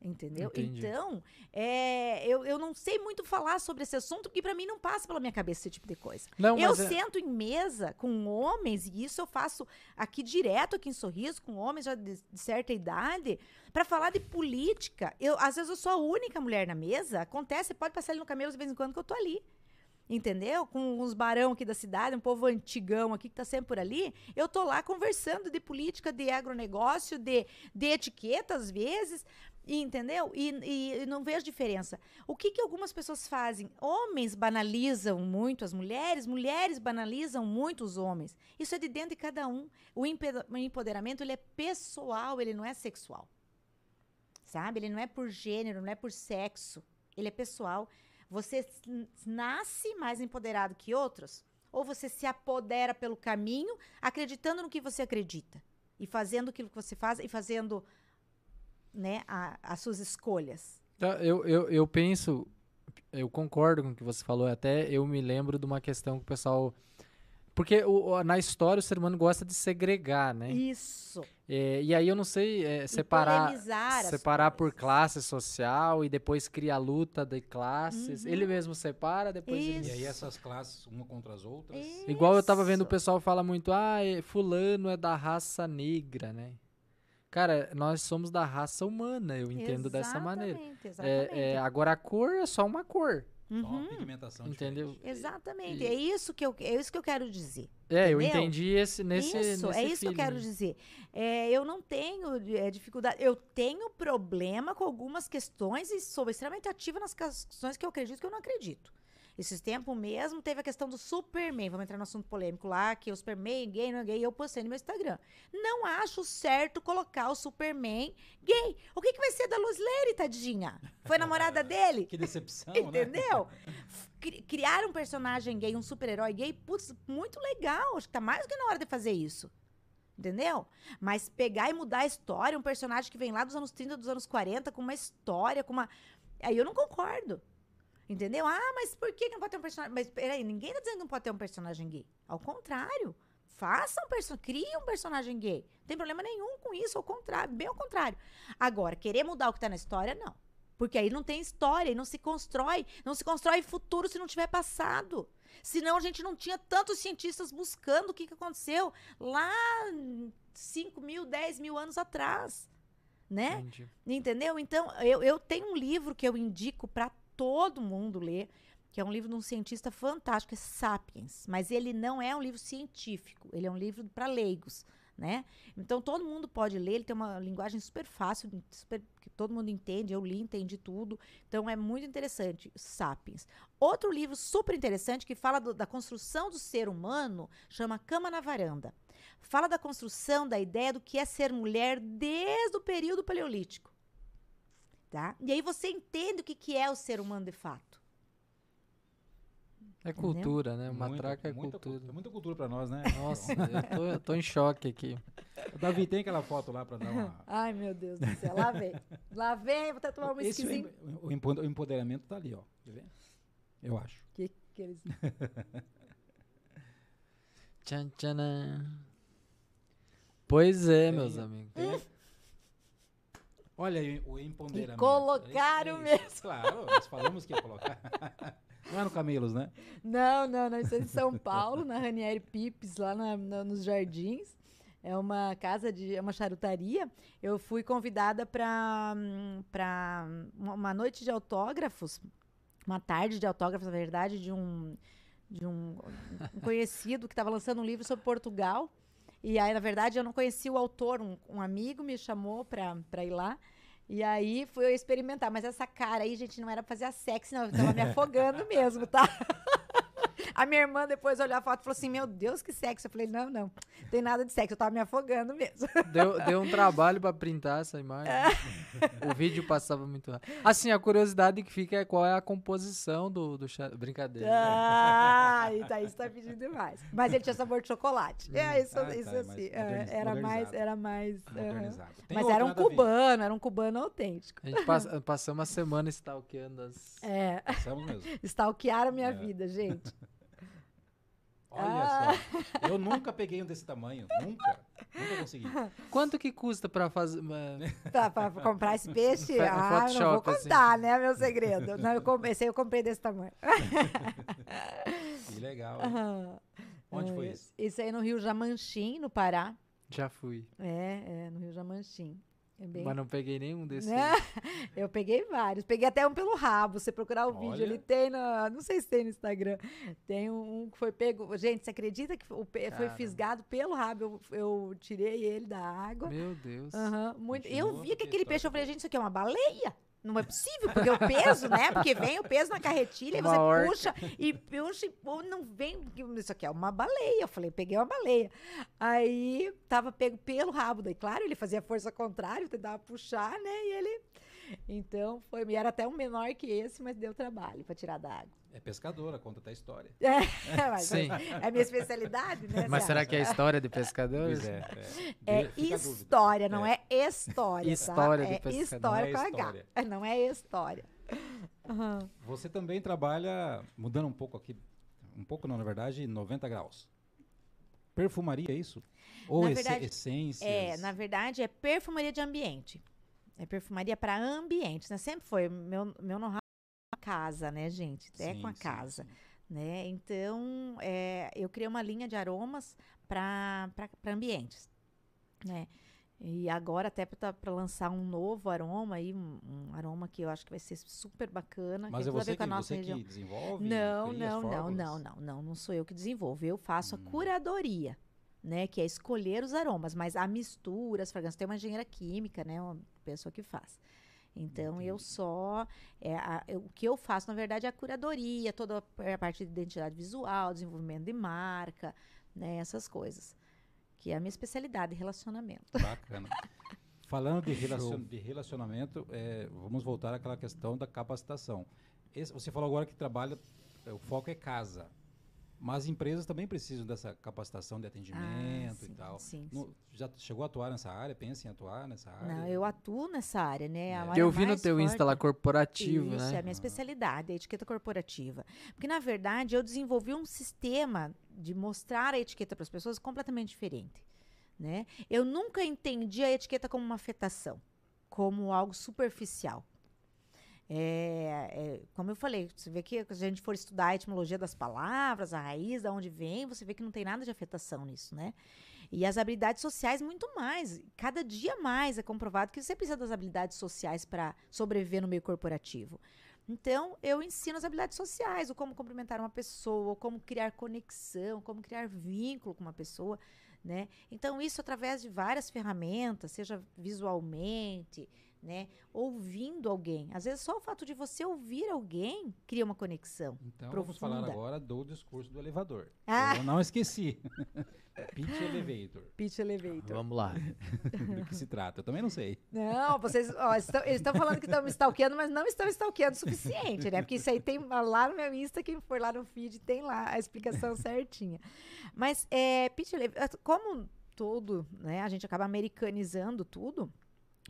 Entendeu? Entendi. Então, é, eu, eu não sei muito falar sobre esse assunto, porque para mim não passa pela minha cabeça esse tipo de coisa. Não, eu é sento em mesa com homens, e isso eu faço aqui direto, aqui em Sorriso, com homens já de, de certa idade, para falar de política. Eu, às vezes eu sou a única mulher na mesa, acontece, pode passar ali no camelo de vez em quando que eu tô ali. entendeu? Com os barão aqui da cidade, um povo antigão aqui que tá sempre por ali. Eu tô lá conversando de política, de agronegócio, de, de etiqueta às vezes, e, entendeu? E, e, e não vejo diferença. O que, que algumas pessoas fazem? Homens banalizam muito as mulheres, mulheres banalizam muito os homens. Isso é de dentro de cada um. O empoderamento ele é pessoal, ele não é sexual. Sabe? Ele não é por gênero, não é por sexo. Ele é pessoal. Você nasce mais empoderado que outros? Ou você se apodera pelo caminho, acreditando no que você acredita? E fazendo aquilo que você faz e fazendo né, a, as suas escolhas. Tá, eu, eu, eu penso, eu concordo com o que você falou, até eu me lembro de uma questão que o pessoal. Porque o, na história o ser humano gosta de segregar, né? Isso. É, e aí eu não sei é, separar separar por classe social e depois cria a luta de classes. Uhum. Ele mesmo separa, depois ele... E aí essas classes uma contra as outras. Isso. Igual eu tava vendo o pessoal fala muito, ah, fulano é da raça negra, né? Cara, nós somos da raça humana, eu entendo exatamente, dessa maneira. Exatamente. É, é, agora a cor é só uma cor. Uhum. Só uma uhum. pigmentação Entendeu? Diferente. Exatamente. E... É isso que eu, é isso que eu quero dizer. É, eu entendi esse nesse Isso, nesse é isso que eu quero dizer. É, eu não tenho é, dificuldade, eu tenho problema com algumas questões e sou extremamente ativa nas questões que eu acredito que eu não acredito. Esses tempos mesmo teve a questão do Superman. Vamos entrar no assunto polêmico lá, que o Superman gay não é gay. Eu postei no meu Instagram. Não acho certo colocar o Superman gay. O que, que vai ser da Luz Lane, tadinha? Foi namorada *laughs* dele? que decepção, Entendeu? *laughs* né? Criar um personagem gay, um super-herói gay, putz, muito legal. Acho que tá mais do que na hora de fazer isso. Entendeu? Mas pegar e mudar a história, um personagem que vem lá dos anos 30, dos anos 40, com uma história, com uma. Aí eu não concordo. Entendeu? Ah, mas por que não pode ter um personagem? Mas peraí, ninguém tá dizendo que não pode ter um personagem gay. Ao contrário. Faça um personagem, crie um personagem gay. Não tem problema nenhum com isso, ao contrário, bem ao contrário. Agora, querer mudar o que tá na história, não. Porque aí não tem história e não se constrói. Não se constrói futuro se não tiver passado. Senão a gente não tinha tantos cientistas buscando o que, que aconteceu lá 5 mil, 10 mil anos atrás. Né? Entendi. Entendeu? Então, eu, eu tenho um livro que eu indico para todo mundo ler, que é um livro de um cientista fantástico, é Sapiens, mas ele não é um livro científico, ele é um livro para leigos, né? Então todo mundo pode ler, ele tem uma linguagem super fácil, super, que todo mundo entende, eu li, entendi tudo. Então é muito interessante, Sapiens. Outro livro super interessante que fala do, da construção do ser humano, chama Cama na Varanda. Fala da construção da ideia do que é ser mulher desde o período paleolítico. Tá? E aí você entende o que, que é o ser humano de fato. É cultura, né? Uma traca é muita, cultura. É muita cultura pra nós, né? Nossa, eu, tô, eu tô em choque aqui. O *laughs* Davi, tem aquela foto lá pra dar uma. Ai, meu Deus do céu. Lá vem. Lá vem, vou até tomar um esquisinho. O empoderamento tá ali, ó. Quer ver? Eu acho. Que, que eles. *laughs* tchan, tchan, Pois é, meus amigos. Olha aí o empoderamento. E colocaram é mesmo. Claro, nós falamos que ia colocar. *laughs* Não é no Camelos, né? Não, não, nós estamos em São Paulo, na Ranieri Pipes, lá na, na, nos Jardins. É uma casa de. É uma charutaria. Eu fui convidada para uma noite de autógrafos, uma tarde de autógrafos, na verdade, de um, de um, um conhecido que estava lançando um livro sobre Portugal. E aí, na verdade, eu não conhecia o autor, um, um amigo me chamou para ir lá. E aí fui eu experimentar. Mas essa cara aí, gente, não era fazer a sexy, não. Eu tava me *laughs* afogando mesmo, tá? A minha irmã depois olhou a foto e falou assim: Meu Deus, que sexo. Eu falei: Não, não, tem nada de sexo, eu tava me afogando mesmo. Deu, deu um trabalho para printar essa imagem. É. O vídeo passava muito rápido. Assim, a curiosidade que fica é qual é a composição do, do chá. Brincadeira. Ah, tá, isso tá pedindo demais. Mas ele tinha sabor de chocolate. Hum. É, isso, ah, isso tá, assim. É, era mais. Era mais uh, mas era um cubano, era um cubano autêntico. A gente passa, passou uma semana stalkeando as. É. Passamos mesmo. *laughs* Stalkearam a minha é. vida, gente. Olha ah. só. Eu nunca peguei um desse tamanho. Nunca. Nunca consegui. Quanto que custa pra fazer. Pra, pra comprar esse peixe? ah, não vou assim. contar, assim. né? Meu segredo. Não, eu comecei, eu comprei desse tamanho. *laughs* Que legal. Onde foi isso? Isso aí no Rio Jamanchim, no Pará. Já fui. É, é, no Rio Jamanchim. É bem... Mas não peguei nenhum desses. Né? *laughs* Eu peguei vários. Peguei até um pelo rabo. Você procurar o Olha. vídeo, ele tem no. Não sei se tem no Instagram. Tem um, um que foi pego. Gente, você acredita que o pe- foi fisgado pelo rabo? Eu, eu tirei ele da água. Meu Deus. Aham, muito. Continua, Eu vi que aquele história peixe, eu falei, gente, isso aqui é uma baleia. Não é possível, porque o peso, né? Porque vem o peso na carretilha, e Uma você orca. puxa e puxa e não vem. Isso aqui é uma baleia. Eu falei, peguei uma baleia. Aí tava pego pelo rabo. Daí, claro, ele fazia força contrária, tentava puxar, né? E ele. Então foi. E era até um menor que esse, mas deu trabalho pra tirar da água. É pescadora, conta até a história. É, *laughs* mas Sim. é a minha especialidade, né? Mas será acha? que é história de pescadores? Pois é. É a dúvida. história, não é, história. tá? História de é pescador. história Não é com H. história. É, Não é história. Aham. Você também trabalha, mudando um pouco aqui, um pouco não, na verdade, 90 graus. Perfumaria, é isso? Ou esse- verdade, essências? É, na verdade, é perfumaria de ambiente. É perfumaria para ambientes, né? Sempre foi. Meu, meu know-how é com a casa, né, gente? É Sim, com a sim, casa. sim. né? Então, é, eu criei uma linha de aromas para ambientes, né? E agora até para lançar um novo aroma aí, um, um aroma que eu acho que vai ser super bacana, Mas que é você, com a que, nossa você região. que desenvolve? Não, não, não, não, não, não, não sou eu que desenvolvo. Eu faço Hum. a curadoria, né? Que é escolher os aromas, mas a mistura, as fragrâncias, tem uma engenheira química, né? Uma pessoa que faz. Então, eu Entendi. só. é, a- eu- o que eu faço, na verdade, é a curadoria, toda a parte de identidade visual, desenvolvimento de marca, né? Essas coisas. Que é a minha especialidade, relacionamento. Bacana. *laughs* Falando de, relacion- de relacionamento, é, vamos voltar àquela questão da capacitação. Esse- você falou agora que trabalha, é, o foco é casa. Mas empresas também precisam dessa capacitação de atendimento Ah, e sim, tal. sim, No- já chegou a atuar nessa área? Pensa em atuar nessa área? Não, eu atuo nessa área, né? A É. área eu vi no teu forte. Insta lá corporativo, Isso, né? é a minha especialidade, a etiqueta corporativa. Porque, na verdade, eu desenvolvi um sistema de mostrar a etiqueta para as pessoas completamente diferente. Né? Eu nunca entendi a etiqueta como uma afetação, como algo superficial. É, é, como eu falei, você vê que se a gente for estudar a etimologia das palavras, a raiz, da onde vem, você vê que não tem nada de afetação nisso, né? E as habilidades sociais, muito mais. Cada dia mais é comprovado que você precisa das habilidades sociais para sobreviver no meio corporativo. Então, eu ensino as habilidades sociais, o como cumprimentar uma pessoa, como criar conexão, como criar vínculo com uma pessoa, né? Então, isso através de várias ferramentas, seja visualmente, né? Ouvindo alguém. Às vezes, só o fato de você ouvir alguém cria uma conexão. Então, vamos falar profunda. agora do discurso do elevador. Ah! Eu não esqueci. *laughs* Pitch Elevator. Pitch Elevator. Vamos lá. Do que se trata? Eu também não sei. Não, vocês, ó, estão- eles estão falando que estão me stalkeando, mas não estão stalkeando o suficiente, né? Porque isso aí tem lá no meu Insta, quem for lá no feed tem lá a explicação certinha. Mas é, pitch elevator, como tudo, né? A gente acaba americanizando tudo.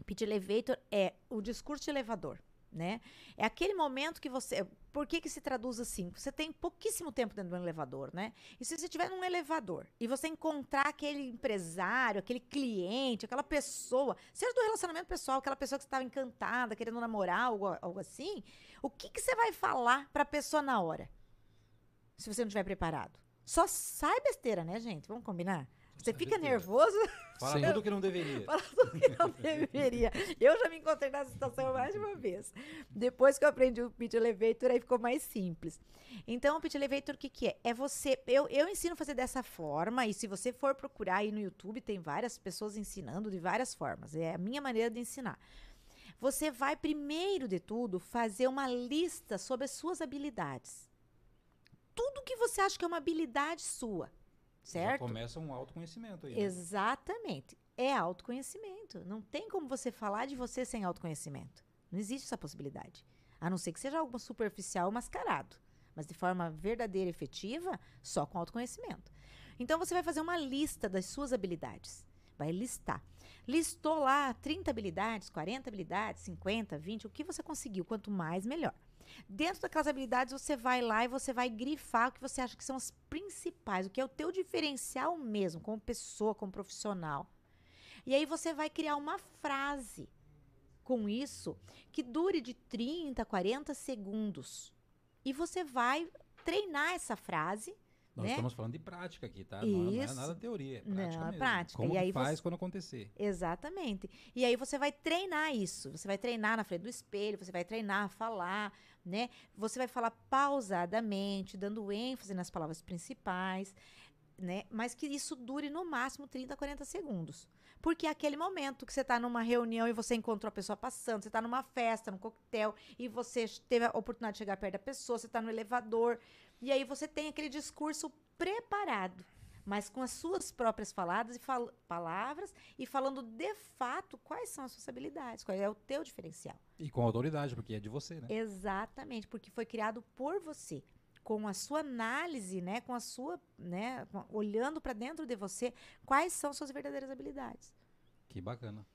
Pitch elevator é o discurso de elevador, né? É aquele momento que você, por que que se traduz assim? Você tem pouquíssimo tempo dentro de um elevador, né? E se você estiver num elevador e você encontrar aquele empresário, aquele cliente, aquela pessoa, seja do relacionamento pessoal, aquela pessoa que estava encantada, querendo namorar, algo, algo assim, o que, que você vai falar para a pessoa na hora? Se você não estiver preparado. Só sai besteira, né, gente? Vamos combinar? Você fica nervoso, Fala Sim. tudo que não deveria. *laughs* fala tudo que não deveria. Eu já me encontrei nessa situação mais de uma vez. Depois que eu aprendi o pitch elevator, aí ficou mais simples. Então, o pitch elevator, o que, que é? É você. Eu, eu ensino a fazer dessa forma, e se você for procurar aí no YouTube, tem várias pessoas ensinando de várias formas. É a minha maneira de ensinar. Você vai, primeiro de tudo, fazer uma lista sobre as suas habilidades. Tudo que você acha que é uma habilidade sua. Já Certo? começa um autoconhecimento aí. né? Exatamente. É autoconhecimento. Não tem como você falar de você sem autoconhecimento. Não existe essa possibilidade. A não ser que seja algo superficial mascarado. Mas de forma verdadeira e efetiva, só com autoconhecimento. Então você vai fazer uma lista das suas habilidades. Vai listar. Listou lá 30 habilidades, 40 habilidades, 50, 20, o que você conseguiu. Quanto mais, melhor. Dentro daquelas habilidades, você vai lá e você vai grifar o que você acha que são as principais, o que é o teu diferencial mesmo, como pessoa, como profissional. E aí você vai criar uma frase com isso que dure de 30 a 40 segundos. E você vai treinar essa frase Nós né? estamos falando de prática aqui, tá? Não, é- não é nada teoria, é prática Não, é mesmo. prática. Como E aí faz você- quando acontecer. Exatamente. E aí você vai treinar isso. Você vai treinar na frente do espelho, você vai treinar a falar, né? Você vai falar pausadamente, dando ênfase nas palavras principais, né? Mas que isso dure no máximo 30, 40 segundos. Porque é aquele momento que você está numa reunião e você encontrou a pessoa passando, você está numa festa, num coquetel, e você teve a oportunidade de chegar perto da pessoa, você está no elevador, e aí você tem aquele discurso preparado mas com as suas próprias faladas e fal- palavras e falando de fato quais são as suas habilidades, qual é o teu diferencial. E com autoridade, porque é de você, né? Exatamente, porque foi criado por você. Com a sua análise, né, com a sua, né, olhando para dentro de você, quais são suas verdadeiras habilidades. Que bacana.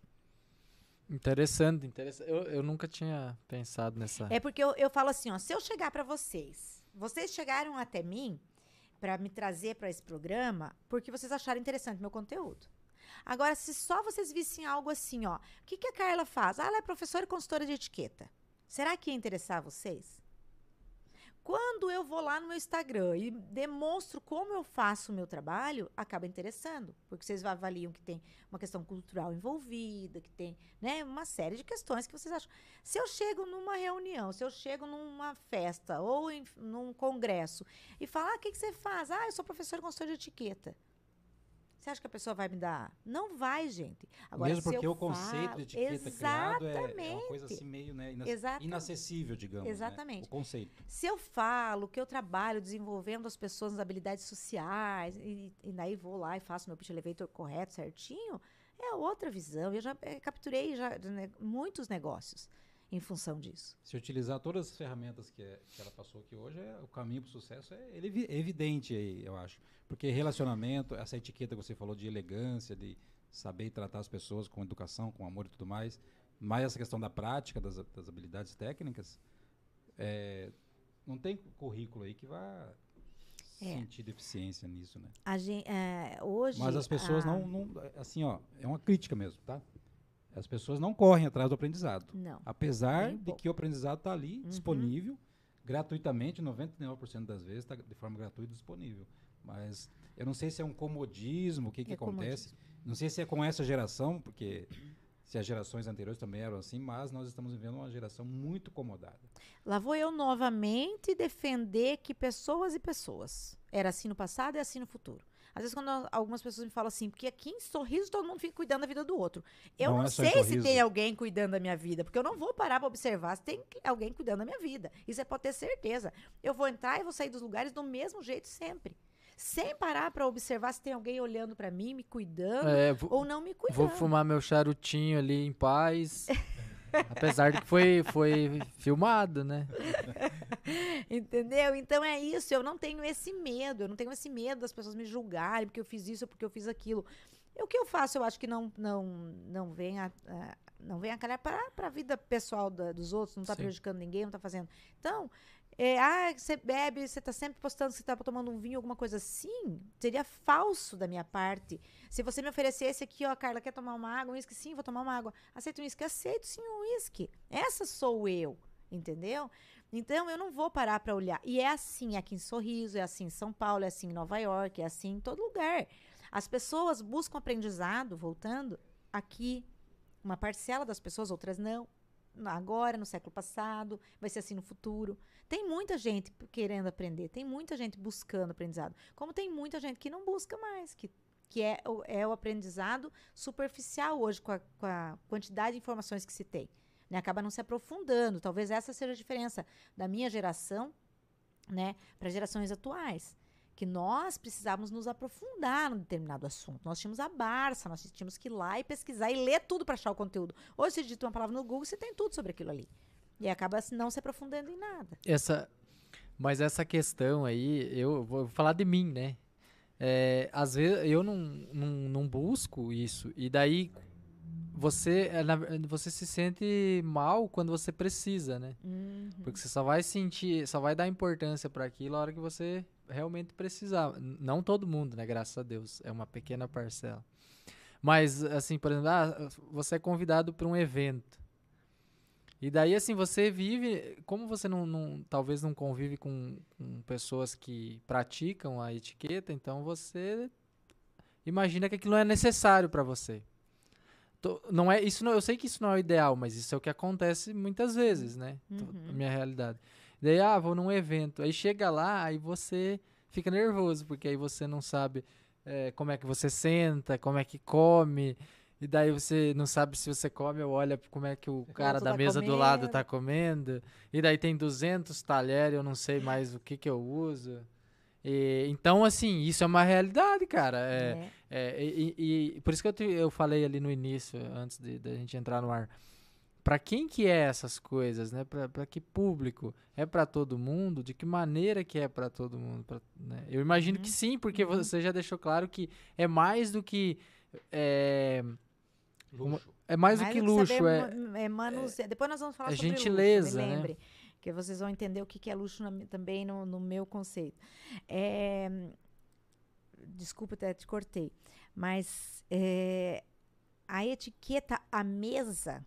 Interessante, interessante. Eu, eu nunca tinha pensado nessa. É porque eu, eu falo assim, ó, se eu chegar para vocês, vocês chegaram até mim para me trazer para esse programa porque vocês acharam interessante meu conteúdo. Agora, se só vocês vissem algo assim, ó, o que, que a Carla faz? Ah, ela é professora e consultora de etiqueta. Será que ia interessar vocês? Quando eu vou lá no meu Instagram e demonstro como eu faço o meu trabalho, acaba interessando, porque vocês avaliam que tem uma questão cultural envolvida, que tem né, uma série de questões que vocês acham. Se eu chego numa reunião, se eu chego numa festa ou em, num congresso e falar, ah, o que, que você faz? Ah, eu sou professor e consultor de etiqueta. Você acha que a pessoa vai me dar? Não vai, gente. Agora, Mesmo porque eu o conceito falo- de etiqueta criado é, é uma coisa assim meio né, Exatamente. inacessível, digamos. né? Exatamente. O conceito. Se eu falo que eu trabalho desenvolvendo as pessoas nas habilidades sociais, e, e daí vou lá e faço meu pitch elevator correto, certinho, é outra visão. Eu já eh, capturei já, né, muitos negócios em função disso. Se utilizar todas as ferramentas que, é- que ela passou aqui hoje, é- o caminho para o sucesso é, é evi- evidente aí, eu acho. Porque relacionamento, essa etiqueta que você falou de elegância, de saber tratar as pessoas com educação, com amor e tudo mais, mais essa questão da prática, das, das habilidades técnicas, é, não tem currículo aí que vá É. sentir deficiência nisso, né? A gen- eh, hoje. Mas as pessoas a- não, não, assim, ó, é uma crítica mesmo, tá? As pessoas não correm atrás do aprendizado. Não. Apesar de pouco. que o aprendizado está ali, Uhum. disponível, gratuitamente, 99% das vezes está de forma gratuita disponível. Mas eu não sei se é um comodismo, o que, que É acontece. Não sei se é com essa geração, porque se as gerações anteriores também eram assim, mas nós estamos vivendo uma geração muito acomodada. Lá vou eu novamente defender que pessoas e pessoas. Era assim no passado e assim no futuro. Às vezes, quando algumas pessoas me falam assim, porque aqui em sorriso todo mundo fica cuidando da vida do outro. Eu Não não, é sei se tem alguém cuidando da minha vida, porque eu não vou parar para observar se tem alguém cuidando da minha vida. Isso é pode ter certeza. Eu vou entrar e vou sair dos lugares do mesmo jeito sempre. Sem parar para observar se tem alguém olhando para mim, me cuidando É, vou, ou não me cuidando. vou fumar meu charutinho ali em paz. *laughs* Apesar de que foi, foi filmado, né? *laughs* *laughs* Entendeu? Então é isso. Eu não tenho esse medo. Eu não tenho esse medo das pessoas me julgarem porque eu fiz isso ou porque eu fiz aquilo. E o que eu faço, eu acho que não não não vem a, a- não vem a calhar para a vida pessoal da- dos outros, não está prejudicando ninguém, não está fazendo. Então, é, ah, você bebe, você está sempre postando que você está tomando um vinho, alguma coisa assim, seria falso da minha parte. Se você me oferecesse aqui, ó, Carla, quer tomar uma água? Um uísque? Sim, vou tomar uma água. Aceita um uísque? Aceito sim um uísque. Essa sou eu, entendeu? Então, eu não vou parar para olhar. E é assim aqui em Sorriso, é assim em São Paulo, é assim em Nova York, é assim em todo lugar. As pessoas buscam aprendizado, voltando, aqui. Uma parcela das pessoas, outras não. Agora, no século passado, vai ser assim no futuro. Tem muita gente querendo aprender, tem muita gente buscando aprendizado. Como tem muita gente que não busca mais, que, que é, é o aprendizado superficial hoje, com a, com a quantidade de informações que se tem. Né? Acaba não se aprofundando. Talvez essa seja a diferença da minha geração né, para gerações atuais. Que nós precisávamos nos aprofundar num determinado assunto. Nós tínhamos a Barça, nós tínhamos que ir lá e pesquisar e ler tudo para achar o conteúdo. Hoje, você digita uma palavra no Google, você tem tudo sobre aquilo ali. E acaba não se aprofundando em nada. Essa, mas essa questão aí, eu vou falar de mim, né? É, às vezes eu não, não, não busco isso. E daí você, é, você se sente mal quando você precisa, né? Uhum. Porque você só vai sentir, só vai dar importância para aquilo a hora que você realmente precisar. Não todo mundo, né? Graças a Deus. É uma pequena parcela. Mas, assim, por exemplo, ah, você é convidado para um evento. E daí, assim, você vive. Como você não, não talvez não convive com, com, pessoas que praticam a etiqueta, então você imagina que aquilo não é necessário para você. Não é, isso não, eu sei que isso não é o ideal, mas isso é o que acontece muitas vezes, né? Uhum. Na minha realidade. Daí, ah, vou num evento. Aí chega lá, aí você fica nervoso, porque aí você não sabe é, como é que você senta, como é que come. E daí você não sabe se você come ou olha como é que o cara da tá mesa comendo. do lado tá comendo. E daí tem 200 talheres, eu não sei mais o que que eu uso. E, então, assim, isso é uma realidade, cara. É, é. é e, e, por isso que eu, te, eu falei ali no início, antes de, de a gente entrar no ar. Para quem que é essas coisas, né? Para que público? É para todo mundo? De que maneira que é para todo mundo? Pra, né? Eu imagino uhum. que sim, porque uhum. você já deixou claro que é mais do que... É, luxo. É mais, mais do que luxo. É, é. É, Depois nós vamos falar é sobre gentileza, luxo, me lembre. Né? Que vocês vão entender o que, que é luxo na, também no, no, meu conceito. É, desculpa, até te cortei. Mas é, a etiqueta à mesa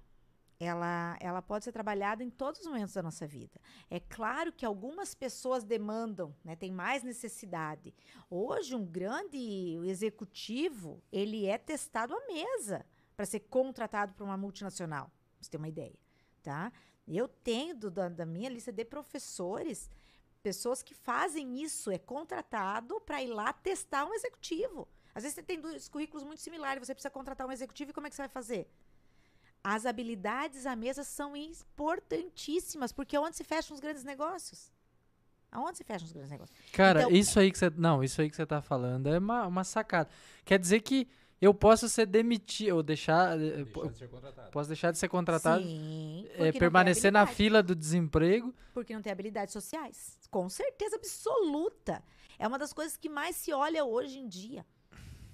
ela, ela pode ser trabalhada em todos os momentos da nossa vida. É claro que algumas pessoas demandam, né, tem mais necessidade. Hoje, um grande executivo, ele é testado à mesa para ser contratado por uma multinacional. Pra você ter uma ideia, tá? Eu tenho do, da, da minha lista de professores pessoas que fazem isso, é contratado para ir lá testar um executivo. Às vezes você tem dois currículos muito similares, você precisa contratar um executivo e como é que você vai fazer? As habilidades à mesa são importantíssimas, porque é onde se fecham os grandes negócios. Aonde se fecham os grandes negócios? Cara, então, isso aí que você. Não, isso aí que você tá falando é uma, uma sacada. Quer dizer que eu posso ser demitido, ou deixar. Eh, deixar de ser contratado. Posso deixar de ser contratado. Sim. É, permanecer na fila do desemprego. Porque não tem habilidades sociais. Com certeza absoluta. É uma das coisas que mais se olha hoje em dia.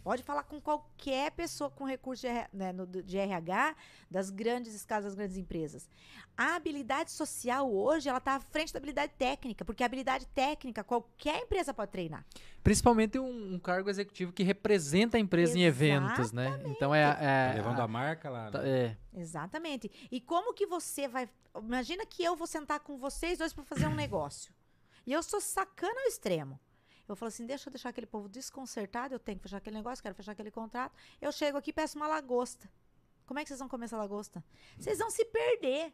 Pode falar com qualquer pessoa com recurso de, né, no, de RH das grandes escalas das grandes empresas. A habilidade social hoje ela está à frente da habilidade técnica, porque a habilidade técnica qualquer empresa pode treinar. Principalmente um, um cargo executivo que representa a empresa Exatamente. em eventos, né? Então é, é tá levando a, a marca lá. Tá, né? É. Exatamente. E como que você vai? Imagina que eu vou sentar com vocês dois para fazer um *coughs* negócio. E eu sou sacana ao extremo. Eu falo assim, deixa eu deixar aquele povo desconcertado, eu tenho que fechar aquele negócio, quero fechar aquele contrato. Eu chego aqui e peço uma lagosta. Como é que vocês vão comer essa lagosta? Vocês vão se perder.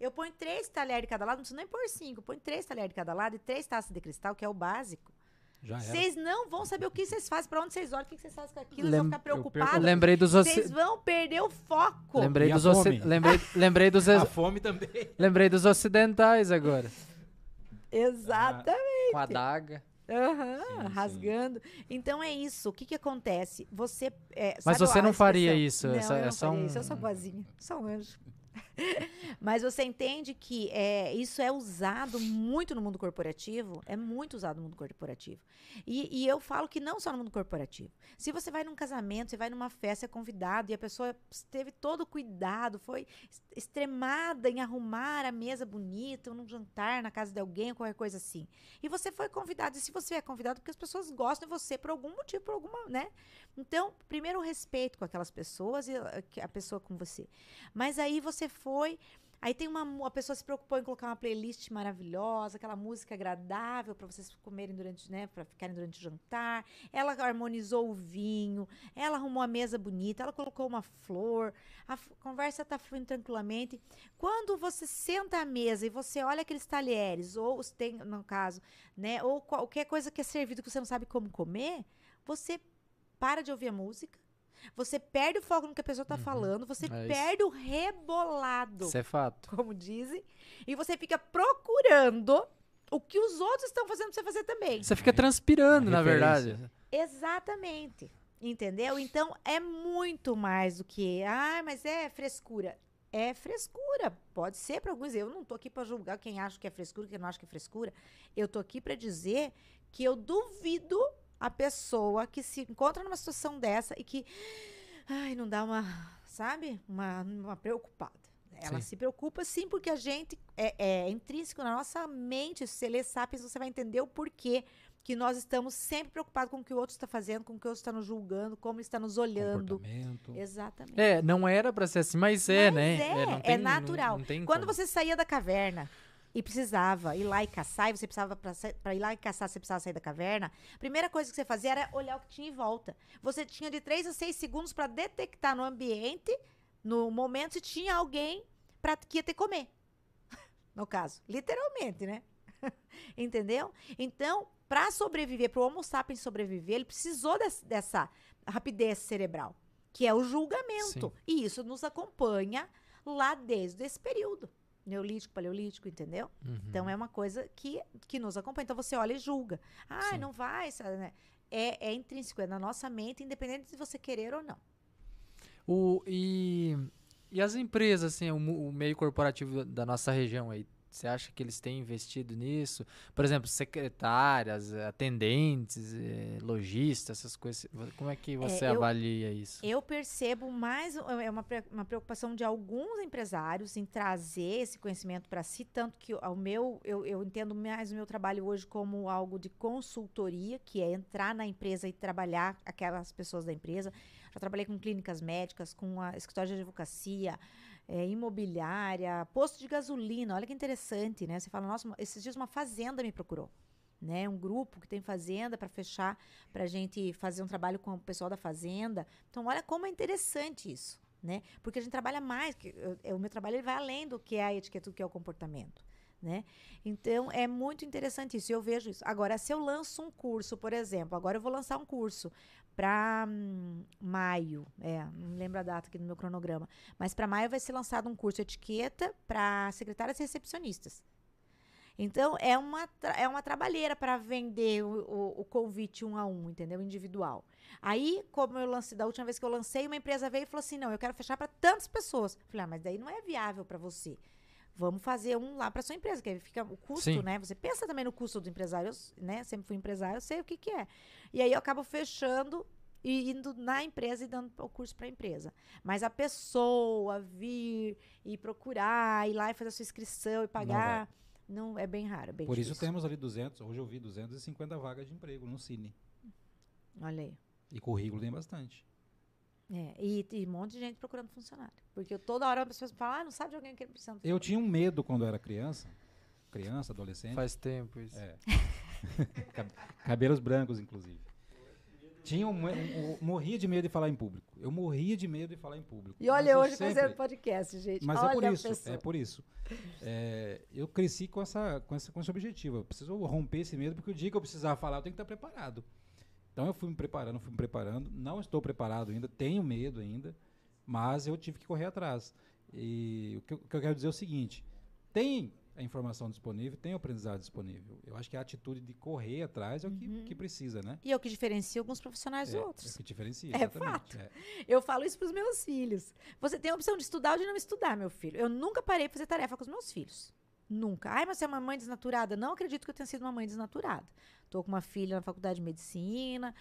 Eu ponho três talheres de cada lado, não preciso nem pôr cinco. Põe três talheres de cada lado e três taças de cristal, que é o básico. Vocês não vão saber o que vocês fazem, para onde vocês olham, o que vocês fazem com aquilo, Lem vocês vão ficar preocupados. Lembrei dos Vocês vão perder o foco. Lembrei dos, lembrei, lembrei dos *laughs* A fome também. Lembrei dos ocidentais agora. Exatamente. Com a daga. Uhum, sim, rasgando. Sim. Então é isso. O que que acontece? Você. É, Mas você não faria isso. Não, essa, eu não é faria um... isso. Eu sou boazinha. Sou um anjo. *laughs* Mas você entende que é, isso é usado muito no mundo corporativo? É muito usado no mundo corporativo. E, e, eu falo que não só no mundo corporativo. Se você vai num casamento, você vai numa festa, é convidado, e a pessoa teve todo o cuidado, foi extremada em arrumar a mesa bonita, num jantar na casa de alguém, qualquer coisa assim. E você foi convidado. E se você é convidado, porque as pessoas gostam de você por algum motivo, por alguma, né? Então, primeiro o respeito com aquelas pessoas e a, a pessoa com você. Mas aí você foi. Aí tem uma a pessoa se preocupou em colocar uma playlist maravilhosa, aquela música agradável para vocês comerem durante, né, para ficarem durante o jantar. Ela harmonizou o vinho, ela arrumou a mesa bonita, ela colocou uma flor. A conversa tá fluindo tranquilamente. Quando você senta à mesa e você olha aqueles talheres ou tem, no caso, né, ou qualquer coisa que é servido que você não sabe como comer, você para de ouvir a música, você perde o foco no que a pessoa está uhum. falando, você é perde o rebolado. Isso é fato. Como dizem. E você fica procurando o que os outros estão fazendo pra você fazer também. Você fica transpirando, na verdade. Exatamente. Entendeu? Então é muito mais do que, ah, mas é frescura. É frescura. Pode ser para alguns. Eu não tô aqui para julgar quem acha que é frescura, quem não acha que é frescura. Eu tô aqui para dizer que eu duvido a pessoa que se encontra numa situação dessa e que ai, não dá uma, sabe? Uma, uma preocupada. Ela sim. se preocupa sim, porque a gente é, é, intrínseco na nossa mente. Se você ler Sapiens, você vai entender o porquê que nós estamos sempre preocupados com o que o outro está fazendo, com o que o outro está nos julgando, como ele está nos olhando. Exatamente. É, não era para ser assim, mas é, mas né? É, é, é natural. Não, não Quando como. você saía da caverna e precisava ir lá e caçar, e você precisava, para ir lá e caçar, você precisava sair da caverna, a primeira coisa que você fazia era olhar o que tinha em volta. Você tinha de 3 a 6 segundos para detectar no ambiente, no momento, se tinha alguém pra, que ia ter que comer. *laughs* no caso, literalmente, né? *laughs* Entendeu? Então, para sobreviver, para o Homo sapiens sobreviver, ele precisou desse, dessa rapidez cerebral, que é o julgamento. Sim. E isso nos acompanha lá desde esse período. Neolítico, paleolítico, entendeu? Uhum. Então é uma coisa que, que nos acompanha. Então você olha e julga. Ah, não vai. Né? É, é intrínseco, é na nossa mente, independente de você querer ou não. O, e, e as empresas, assim, o, o meio corporativo da nossa região aí, você acha que eles têm investido nisso? Por exemplo, secretárias, atendentes, eh, lojistas, essas coisas. Como é que é, você é, eu, avalia isso? Eu percebo mais é uma, uma preocupação de alguns empresários em trazer esse conhecimento para si, tanto que o meu eu, eu entendo mais o meu trabalho hoje como algo de consultoria, que é entrar na empresa e trabalhar aquelas pessoas da empresa. Já trabalhei com clínicas médicas, com a escritório de advocacia, é, imobiliária, posto de gasolina. Olha que interessante, né? Você fala, nossa, esses dias uma fazenda me procurou. Né, um grupo que tem fazenda para fechar, para a gente fazer um trabalho com o pessoal da fazenda. Então, olha como é interessante isso, né? Porque a gente trabalha mais, que, eu, o meu trabalho ele vai além do que é a etiqueta, do que é o comportamento. Né? Então é muito interessante isso. Eu vejo isso. Agora, se eu lanço um curso, por exemplo, agora eu vou lançar um curso para hum, maio, é, não lembro a data aqui no meu cronograma, mas para maio vai ser lançado um curso etiqueta para secretárias e recepcionistas. Então, é uma, é uma trabalheira para vender o, o, o, convite um a um, entendeu? Individual. Aí, como eu lancei, da última vez que eu lancei, uma empresa veio e falou assim: não, eu quero fechar para tantas pessoas. falei, ah, mas daí não é viável para você. Vamos fazer um lá para sua empresa, que aí fica o custo, Sim. né? Você pensa também no custo do empresário, né? Sempre fui empresário, eu sei o que, que é. E aí eu acabo fechando e indo na empresa e dando o curso para a empresa. Mas a pessoa vir e procurar, ir lá e fazer a sua inscrição e pagar, não, não é bem raro. É bem Por difícil. isso temos ali 200, hoje eu vi 250 vagas de emprego no Cine. Olha aí. E currículo tem bastante. É, e, e, um monte de gente procurando funcionário. Porque eu, toda hora as pessoas falam, ah, não sabe de alguém que precisa Eu tinha um medo quando eu era criança. Criança, adolescente. Faz tempo isso. É. *laughs* Cabelos brancos, inclusive. Tinha um, um, um, morria de medo de falar em público. Eu morria de medo de falar em público. E olha hoje sempre... fazendo podcast, gente. Mas olha é por isso. É por isso. É, eu cresci com, essa, com, essa, com esse objetivo. Eu preciso romper esse medo, porque o dia que eu precisar falar, eu tenho que estar preparado. Então eu fui me preparando, fui me preparando. Não estou preparado ainda, tenho medo ainda, mas eu tive que correr atrás. E o que, eu, o que eu quero dizer é o seguinte: tem a informação disponível, tem o aprendizado disponível. Eu acho que a atitude de correr atrás é o que, uhum. que precisa, né? E é o que diferencia alguns profissionais é, dos outros. É o que diferencia. É fato. É. Eu falo isso para os meus filhos. Você tem a opção de estudar ou de não estudar, meu filho. Eu nunca parei para fazer tarefa com os meus filhos. Nunca. Ai, mas você é uma mãe desnaturada? Não acredito que eu tenha sido uma mãe desnaturada. Tô com uma filha na faculdade de medicina,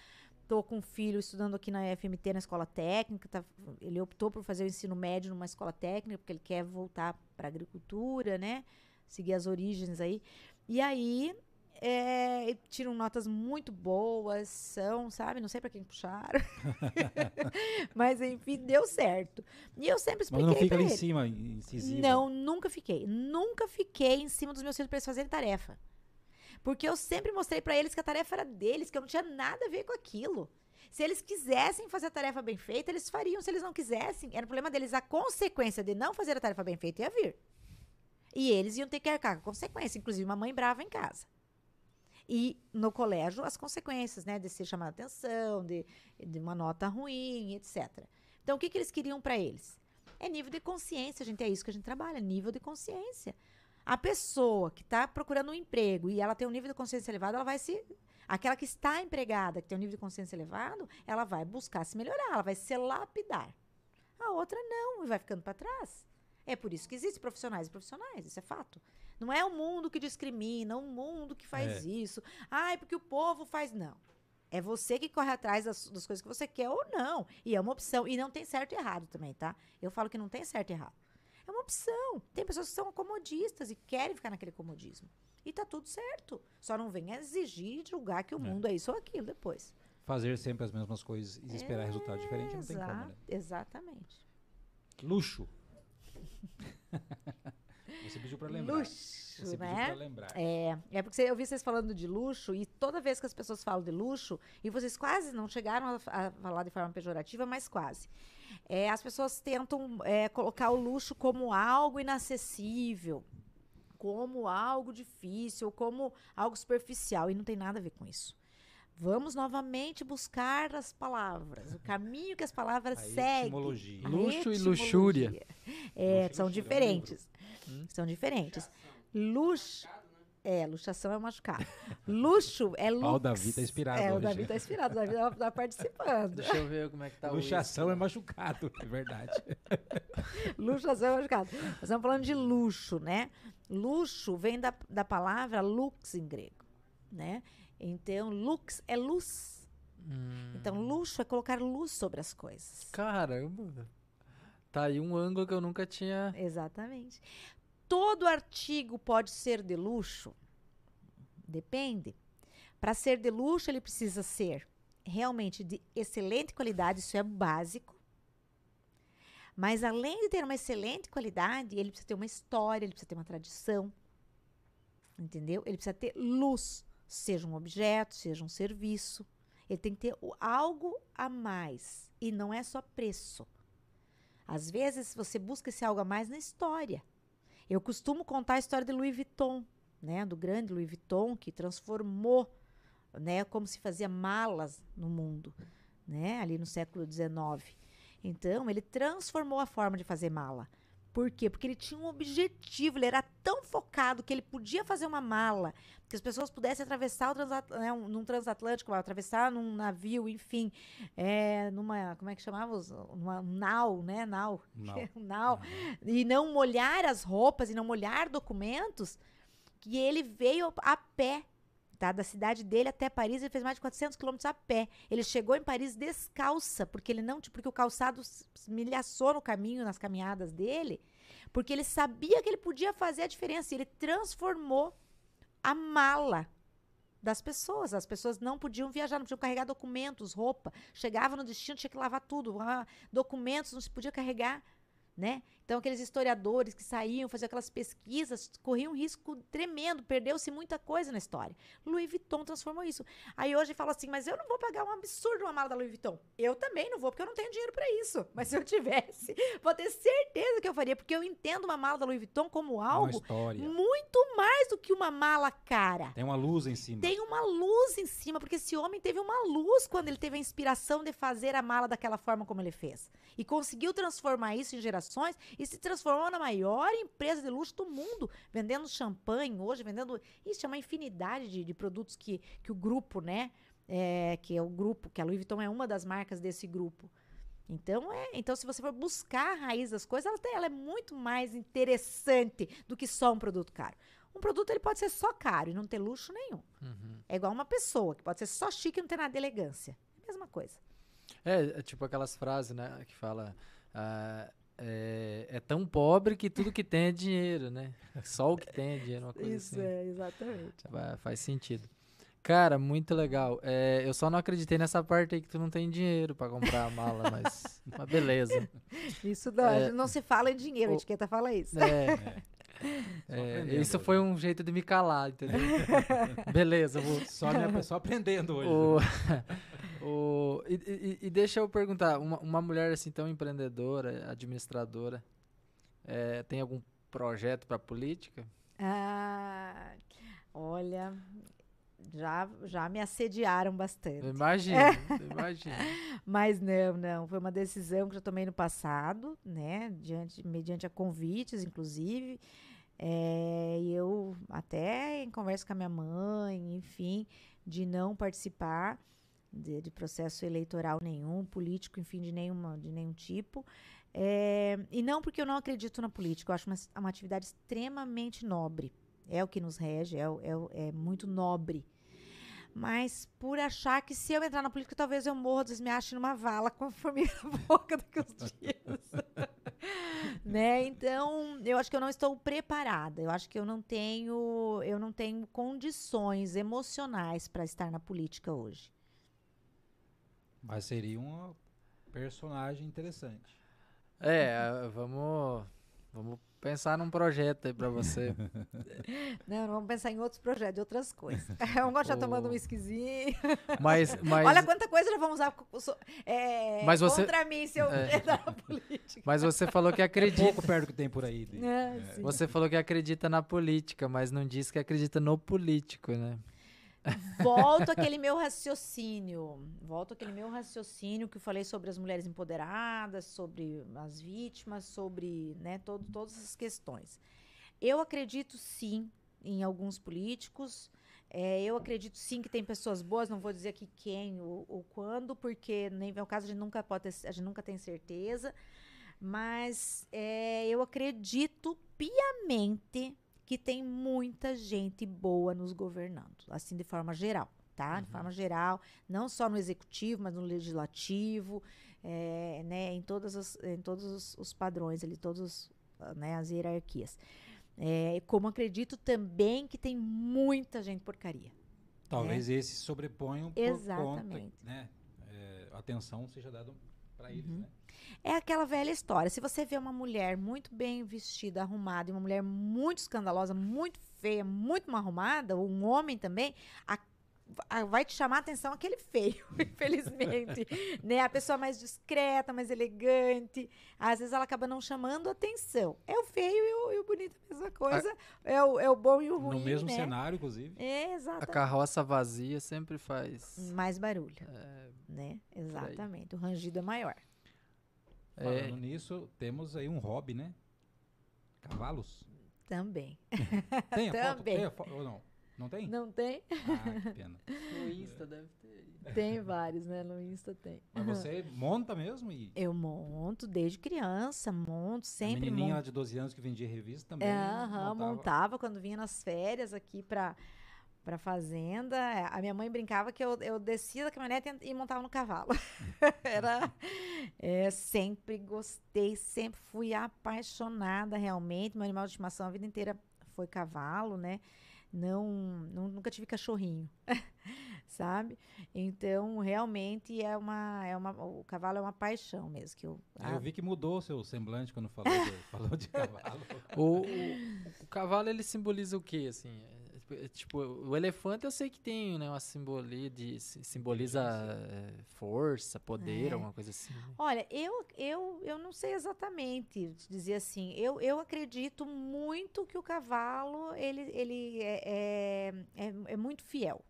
tô com um filho estudando aqui na FMT, na escola técnica. Tá, ele optou por fazer o ensino médio numa escola técnica, porque ele quer voltar para agricultura, né? Seguir as origens aí. E aí, é, tiram notas muito boas, são, sabe? Não sei para quem puxaram. *laughs* *laughs* Mas enfim, deu certo. E eu sempre expliquei. Mas não fica ali ele. em cima, incisivo. Não, nunca fiquei. Nunca fiquei em cima dos meus filhos para eles fazerem tarefa. Porque eu sempre mostrei para eles que a tarefa era deles, que eu não tinha nada a ver com aquilo. Se eles quisessem fazer a tarefa bem feita, eles fariam. Se eles não quisessem, era o problema deles. A consequência de não fazer a tarefa bem feita ia vir. E eles iam ter que arcar com consequência, inclusive uma mãe brava em casa. E no colégio, as consequências, né? De ser chamado atenção, de, de uma nota ruim, etc. Então, o que, que eles queriam para eles? É nível de consciência, gente. É isso que a gente trabalha, nível de consciência. A pessoa que está procurando um emprego e ela tem um nível de consciência elevado, ela vai se. Aquela que está empregada, que tem um nível de consciência elevado, ela vai buscar se melhorar, ela vai se lapidar. A outra não, e vai ficando para trás. É por isso que existem profissionais e profissionais, isso é fato. Não é o mundo que discrimina, o mundo que faz é. isso. É porque o povo faz. Não. É você que corre atrás das, das, coisas que você quer ou não. E é uma opção. E não tem certo e errado também, tá? Eu falo que não tem certo e errado. É uma opção. Tem pessoas que são comodistas e querem ficar naquele comodismo. E tá tudo certo. Só não venha exigir e julgar que o é. mundo é isso ou aquilo depois. Fazer sempre as mesmas coisas e esperar resultado diferente não tem como, né? Exatamente. Luxo. *laughs* Você pediu para lembrar. Luxo, Você né? pediu lembrar. É, é porque eu vi vocês falando de luxo e toda vez que as pessoas falam de luxo, e vocês quase não chegaram a, a falar de forma pejorativa, mas quase. É, as pessoas tentam é, colocar o luxo como algo inacessível, como algo difícil, como algo superficial, e não tem nada a ver com isso. Vamos novamente buscar as palavras, o caminho que as palavras a seguem. Etimologia. Luxo e luxúria. É, luxo são diferentes. Hum? São diferentes. Luxo. É, luxação é machucado. *laughs* Luxo é luxo. o Davi tá inspirado. É, hoje. o Davi tá inspirado, o Davi tá, tá participando. Deixa eu ver como é que tá Luxação o é machucado, *laughs* é verdade. *laughs* luxação é machucado. Nós estamos falando de luxo, né? Luxo vem da, da palavra lux em grego, né? Então, lux é luz. Hum. Então, luxo é colocar luz sobre as coisas. Caramba! Tá aí um ângulo que eu nunca tinha. Exatamente todo artigo pode ser de luxo? Depende. Para ser de luxo, ele precisa ser realmente de excelente qualidade, isso é básico. Mas além de ter uma excelente qualidade, ele precisa ter uma história, ele precisa ter uma tradição. Entendeu? Ele precisa ter luz, seja um objeto, seja um serviço. Ele tem que ter algo a mais. E não é só preço. Às vezes você busca esse algo a mais na história. Eu costumo contar a história de Louis Vuitton, né, do grande Louis Vuitton, que transformou, né, como se fazia malas no mundo, né, ali no século XIX. Então, ele transformou a forma de fazer mala. Por quê? Porque ele tinha um objetivo, ele era tão focado que ele podia fazer uma mala, que as pessoas pudessem atravessar o transat né, um, num transatlântico, atravessar num navio, enfim, é, numa, como é que chamava? Numa nau, né? Nau. nau. *laughs* E não molhar as roupas e não molhar documentos, que ele veio a pé Tá? Da cidade dele até Paris, ele fez mais de 400 quilômetros a pé. Ele chegou em Paris descalça, porque ele não, porque o calçado milhaçou no caminho, nas caminhadas dele, porque ele sabia que ele podia fazer a diferença. Ele transformou a mala das pessoas. As pessoas não podiam viajar, não podiam carregar documentos, roupa. Chegava no destino, tinha que lavar tudo. Ah, documentos não se podia carregar, né? Então, aqueles historiadores que saíam, faziam aquelas pesquisas, corriam um risco tremendo, perdeu-se muita coisa na história. Louis Vuitton transformou isso. Aí hoje fala assim, mas eu não vou pagar um absurdo uma mala da Louis Vuitton. Eu também não vou, porque eu não tenho dinheiro para isso. *laughs* Mas se eu tivesse, *laughs* vou ter certeza que eu faria, porque eu entendo uma mala da Louis Vuitton como algo muito mais do que uma mala cara. Tem uma luz em cima. Tem uma luz em cima, porque esse homem teve uma luz quando ele teve a inspiração de fazer a mala daquela forma como ele fez. E conseguiu transformar isso em gerações e se transformou na maior empresa de luxo do mundo, vendendo champanhe hoje, vendendo. Isso é uma infinidade de, de produtos que, que o grupo, né? É, que é o grupo, que a Louis Vuitton é uma das marcas desse grupo. Então, é, então se você for buscar a raiz das coisas, ela, tem, ela é muito mais interessante do que só um produto caro. Um produto ele pode ser só caro e não ter luxo nenhum. Uhum. É igual uma pessoa que pode ser só chique e não ter nada de elegância. É a mesma coisa. É, é tipo aquelas frases, né, que fala uh, é, é, tão pobre que tudo que tem é dinheiro, né? *laughs* Só o que tem é dinheiro, uma coisa Isso assim. é, exatamente. Faz sentido. Cara, muito legal. É, eu só não acreditei nessa parte aí que tu não tem dinheiro para comprar a mala, *laughs* mas, mas beleza. Isso não, é, não se fala em dinheiro, o, a etiqueta fala isso. É, *laughs* é, isso foi um jeito de me calar, entendeu? beleza, vou... só, né, só aprendendo hoje. O, o, e, e, e, deixa eu perguntar, uma, uma mulher assim tão empreendedora, administradora, é, tem algum projeto para política? Ah, olha, já, já me assediaram bastante. Imagina, imagina. *laughs* Mas não, não. Foi uma decisão que eu tomei no passado, né? Diante, mediante a convites, inclusive. É, eu até em conversa com a minha mãe, enfim, de não participar de, de, processo eleitoral nenhum, político, enfim, de, nenhuma, de nenhum tipo. É, e não porque eu não acredito na política, eu acho uma, uma atividade extremamente nobre. É o que nos rege, é, é, é muito nobre. Mas por achar que se eu entrar na política, talvez eu morra, me ache numa vala com a família *laughs* na boca daqui uns dias. *laughs* né? Então, eu acho que eu não estou preparada. Eu acho que eu não tenho, eu não tenho condições emocionais para estar na política hoje. Mas seria uma personagem interessante. É, vamos, vamos pensar num projeto aí pra você. *laughs* não, vamos pensar em outros projetos, outras coisas. *laughs* Vamos continuar tomando um esquisinho. *laughs* Mas, mas, Olha quanta coisa já vamos usar é, mas você, contra mim se eu é. entrar na política. Mas você falou que acredita. pouco perto que tem por aí. É, você falou que acredita na política, mas não disse que acredita no político, né? Volto aquele meu raciocínio, volto aquele meu raciocínio que eu falei sobre as mulheres empoderadas, sobre as vítimas, sobre né, todo, todas essas questões. Eu acredito sim em alguns políticos. É, eu acredito sim que tem pessoas boas, não vou dizer aqui quem ou, ou quando, porque nem vem o caso, a gente nunca pode ter, a gente nunca tem certeza. Mas é, eu acredito piamente que tem muita gente boa nos governando, assim de forma geral, tá? Uhum. De forma geral, não só no executivo, mas no legislativo, é, né, em, todas as, em todos os, os padrões ali, todas né, as hierarquias. É, como acredito também que tem muita gente porcaria. Talvez né? esse sobreponham por Exatamente. conta, né? É, atenção seja dada para eles, uhum. né? É aquela velha história. Se você vê uma mulher muito bem vestida, arrumada, e uma mulher muito escandalosa, muito feia, muito mal arrumada, ou um homem também, a vai te chamar a atenção aquele feio, *laughs* infelizmente, né? A pessoa mais discreta, mais elegante, às vezes ela acaba não chamando atenção. É o feio e o, e o bonito a mesma coisa, a, é, o, é o bom e o ruim, No mesmo né? cenário, inclusive. É, exatamente. A carroça vazia sempre faz... Mais barulho, é, né? Exatamente, o rangido é maior. Falando é... nisso, temos aí um hobby, né? Cavalos? Também. tem a Também. *laughs* foto? Tem a foto ou não? Não tem? Não tem. Ah, que pena. *laughs* No Insta deve ter. Tem vários, né? No Insta tem. Mas você monta mesmo? E... Eu monto desde criança, monto, sempre. A menininha monto. de 12 anos que vendia revista também. É, montava. montava quando vinha nas férias aqui para para fazenda. É, a minha mãe brincava que eu, eu descia da caminhonete e montava no cavalo. *laughs* Era é, sempre gostei, sempre fui apaixonada realmente. Meu animal de estimação a vida inteira foi cavalo, né? Não, não nunca tive cachorrinho. *laughs* sabe? Então, realmente é uma, é uma. O cavalo é uma paixão mesmo. Que eu, ah, eu vi que mudou o seu semblante quando falou de, *laughs* falou de cavalo. o, o, o, cavalo, ele simboliza o quê, assim? É, tipo, o elefante eu sei que tem, né, uma simbolia de simboliza é, força, poder, é. alguma coisa assim. Né? Olha, eu, eu, eu não sei exatamente dizer assim. Eu, eu acredito muito que o cavalo ele, ele é, é, é, é muito fiel.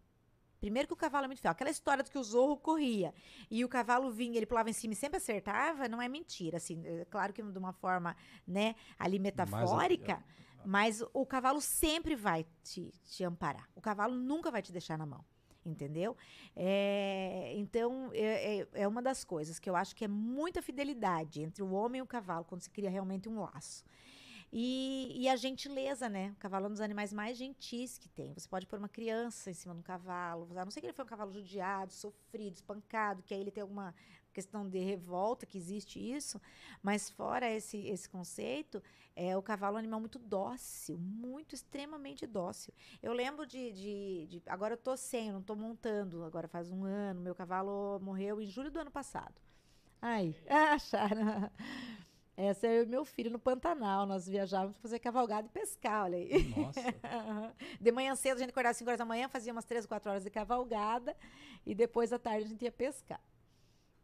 Primeiro que o cavalo é muito fiel. Aquela história de que o zorro corria e o cavalo vinha, ele pulava em cima e sempre acertava, não é mentira. Assim, é claro que de uma forma, né, ali metafórica. Mas o cavalo sempre vai te, te amparar. O cavalo nunca vai te deixar na mão. Entendeu? É, então, é, é, é uma das coisas que eu acho que é muita fidelidade entre o homem e o cavalo, quando se cria realmente um laço. E, e, a gentileza, né? O cavalo é um dos animais mais gentis que tem. Você pode pôr uma criança em cima de um cavalo, a não ser que ele foi um cavalo judiado, sofrido, espancado, que aí ele tem alguma questão de revolta, que existe isso, mas fora esse, esse conceito, é o cavalo é um animal muito dócil, muito extremamente dócil. Eu lembro de, de, de agora eu tô sem, eu não tô montando, agora faz um ano, meu cavalo morreu em julho do ano passado. Ai, *laughs* acharam. Essa é o meu filho no Pantanal. Nós viajávamos para fazer cavalgada e pescar, olha aí. Nossa. *laughs* de manhã cedo, a gente acordava às 5 horas da manhã, fazia umas 3, 4 horas de cavalgada e depois à tarde a gente ia pescar.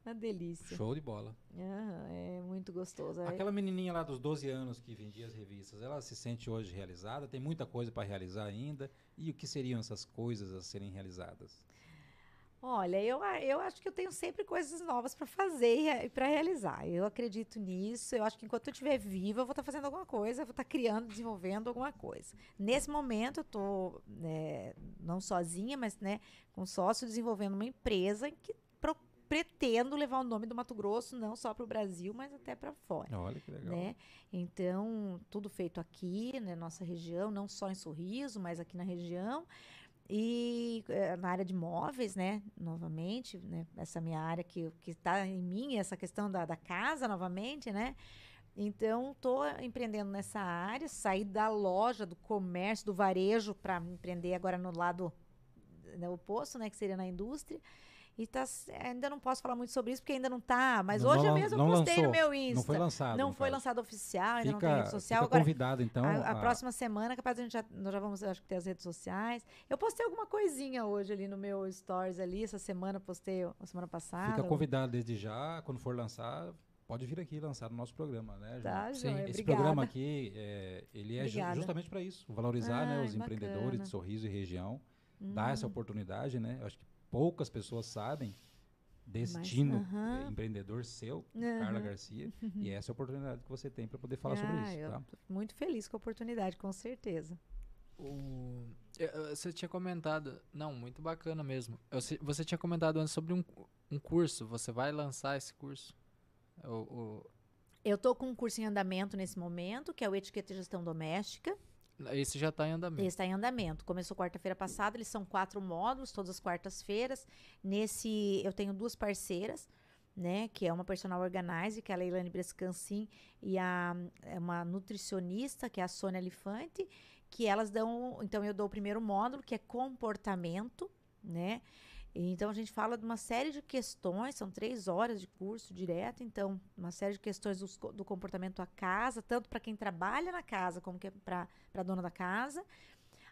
Uma delícia. Show de bola. Ah, é muito gostoso. É. Aquela menininha lá dos 12 anos que vendia as revistas, ela se sente hoje realizada? Tem muita coisa para realizar ainda? E o que seriam essas coisas a serem realizadas? Olha, eu, eu acho que eu tenho sempre coisas novas para fazer e para realizar. Eu acredito nisso. Eu acho que enquanto eu estiver viva, eu vou estar tá fazendo alguma coisa, vou estar tá criando, desenvolvendo alguma coisa. Nesse momento, eu estou né, não sozinha, mas né, com sócio, desenvolvendo uma empresa que pretendo levar o nome do Mato Grosso não só para o Brasil, mas até para fora. Olha que legal. Né? Então, tudo feito aqui, na né, nossa região, não só em Sorriso, mas aqui na região. E é, na área de móveis, né? Novamente, né? Essa minha área que está em mim, essa questão da, da casa, novamente, né? Então, estou empreendendo nessa área, saí da loja, do comércio, do varejo, para empreender agora no lado né, oposto, né, que seria na indústria. E tá, ainda não posso falar muito sobre isso, porque ainda não tá. Mas Não- hoje não- mesmo não eu postei lançou, no meu Insta. Não foi lançado. Não foi caso. lançado oficial, ainda não Fica, tem rede social. Agora, convidado, então. a, a próxima semana, capaz a gente já, nós já vamos, acho que ter as redes sociais. Eu postei alguma coisinha hoje ali no meu stories ali, essa semana postei, a semana passada. Fica convidado desde já, quando for lançar, pode vir aqui lançar no nosso programa, né? Tá, Sim, joia, Esse obrigada. programa aqui, é, ele é ju- Obrigada. justamente para isso, valorizar né, Ai, os empreendedores bacana. de Sorriso e região, dar essa Hum, oportunidade, né? Eu acho que poucas pessoas sabem Mas, destino aham. é, empreendedor seu, Aham. Carla Garcia, e essa é a oportunidade que você tem para poder falar sobre ah, isso, eu tá? muito feliz com a oportunidade, com certeza. O- eh, eh, Você tinha comentado. Não, muito bacana mesmo. Você tinha comentado antes sobre um, um curso. Você vai lançar esse curso? O, o- Eu tô com um curso em andamento nesse momento, que é o Etiqueta e Gestão Doméstica. Esse já está em andamento. Ele está em andamento. Começou quarta-feira passada, eles são quatro módulos, todas as quartas-feiras. Nesse, eu tenho duas parceiras, né? Que é uma personal organizer, que é a Leilane Brescancin, e a, é uma nutricionista, que é a Sônia Elefante, que elas dão. Então, eu dou o primeiro módulo, que é comportamento, né? Então a gente fala de uma série de questões, são três horas de curso direto, então uma série de questões co- do, comportamento à casa, tanto para quem trabalha na casa como que para a dona da casa.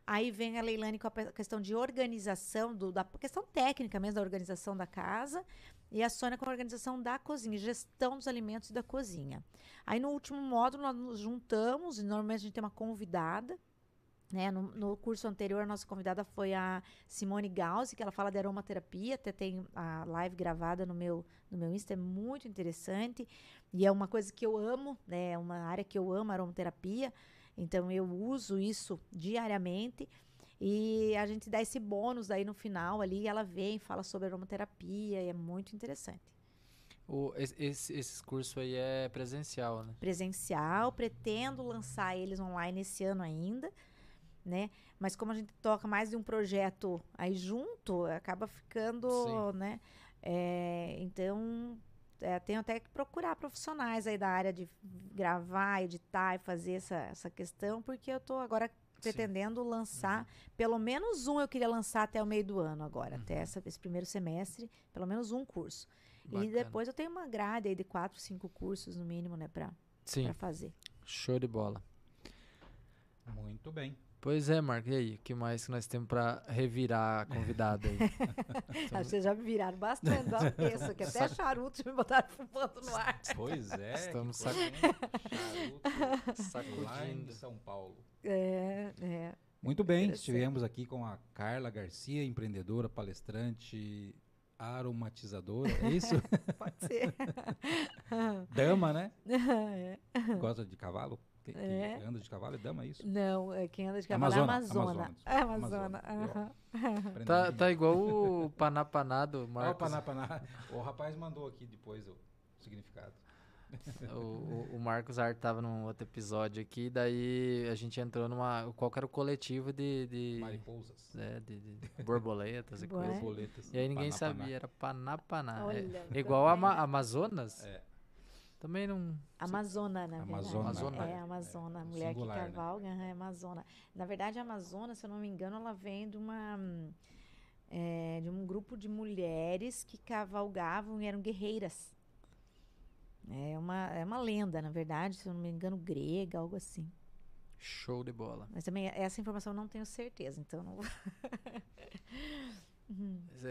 Aí vem a Leilane com a questão de organização, do, da questão técnica mesmo da organização da casa, e a Sônia com a organização da cozinha, gestão dos alimentos e da cozinha. Aí no último módulo nós nos juntamos, e normalmente a gente tem uma convidada, né? No, no curso anterior, a nossa convidada foi a Simone Gauss, que ela fala de aromaterapia, até tem a live gravada no meu, no meu Insta, é muito interessante. E é uma coisa que eu amo, né? É uma área que eu amo, aromaterapia. Então eu uso isso diariamente. E a gente dá esse bônus aí no final ali, ela vem, fala sobre aromaterapia, é muito interessante. O, esse, esse curso aí é presencial, né? presencial, pretendo lançar eles online esse ano ainda, né? Mas como a gente toca mais de um projeto aí junto, acaba ficando, Sim. né? É, então, é, tenho até que procurar profissionais aí da área de gravar, editar e fazer essa, essa questão, porque eu tô agora pretendendo lançar, pelo menos um eu queria lançar até o meio do ano agora, até essa- esse primeiro semestre, pelo menos um curso. Bacana. E depois eu tenho uma grade aí de quatro, cinco cursos no mínimo, né, pra, Sim, pra fazer. show de bola. Muito bem. Pois é, Marco. E aí? O que mais que nós temos para revirar a convidada aí? *laughs* Ah, vocês já me viraram bastante que até charuto me botaram fumando no ar. *laughs* Pois é. Estamos hein? Charuto lá em Sacudindo. São Paulo. É, é. Muito bem, estivemos aqui com a Carla Garcia, empreendedora, palestrante, aromatizadora, é isso? *laughs* Pode ser. dama, né? É. Gosta de cavalo? Que, que É. anda de cavalo é dama, é isso? Não, é quem anda de cavalo Amazona, é Amazona. Amazona, É Amazona. *laughs* Aprendendo Tá, tá igual o Panapaná do *laughs* o Marcos. paná, paná. O rapaz mandou aqui depois o significado. *laughs* O, o- o Marcos Art tava num outro episódio aqui, daí a gente entrou numa. Qual que era o coletivo de. de, Mariposas. é, de- de borboletas e Boa. coisa. Borboletas. E aí ninguém paná, sabia, era Panapaná. É, Olha, é igual a Ama-? Amazonas? É. Também não. Amazona, na verdade. Amazona, Amazona. É, Amazona. A É, mulher singular, que né? cavalga é Amazona. Na verdade, a Amazona, se eu não me engano, ela vem de uma. é, de um grupo de mulheres que cavalgavam e eram guerreiras. É uma, é uma lenda, na verdade, se eu não me engano, grega, algo assim. Show de bola. Mas também essa informação eu não tenho certeza, então não vou. *laughs* Mas é-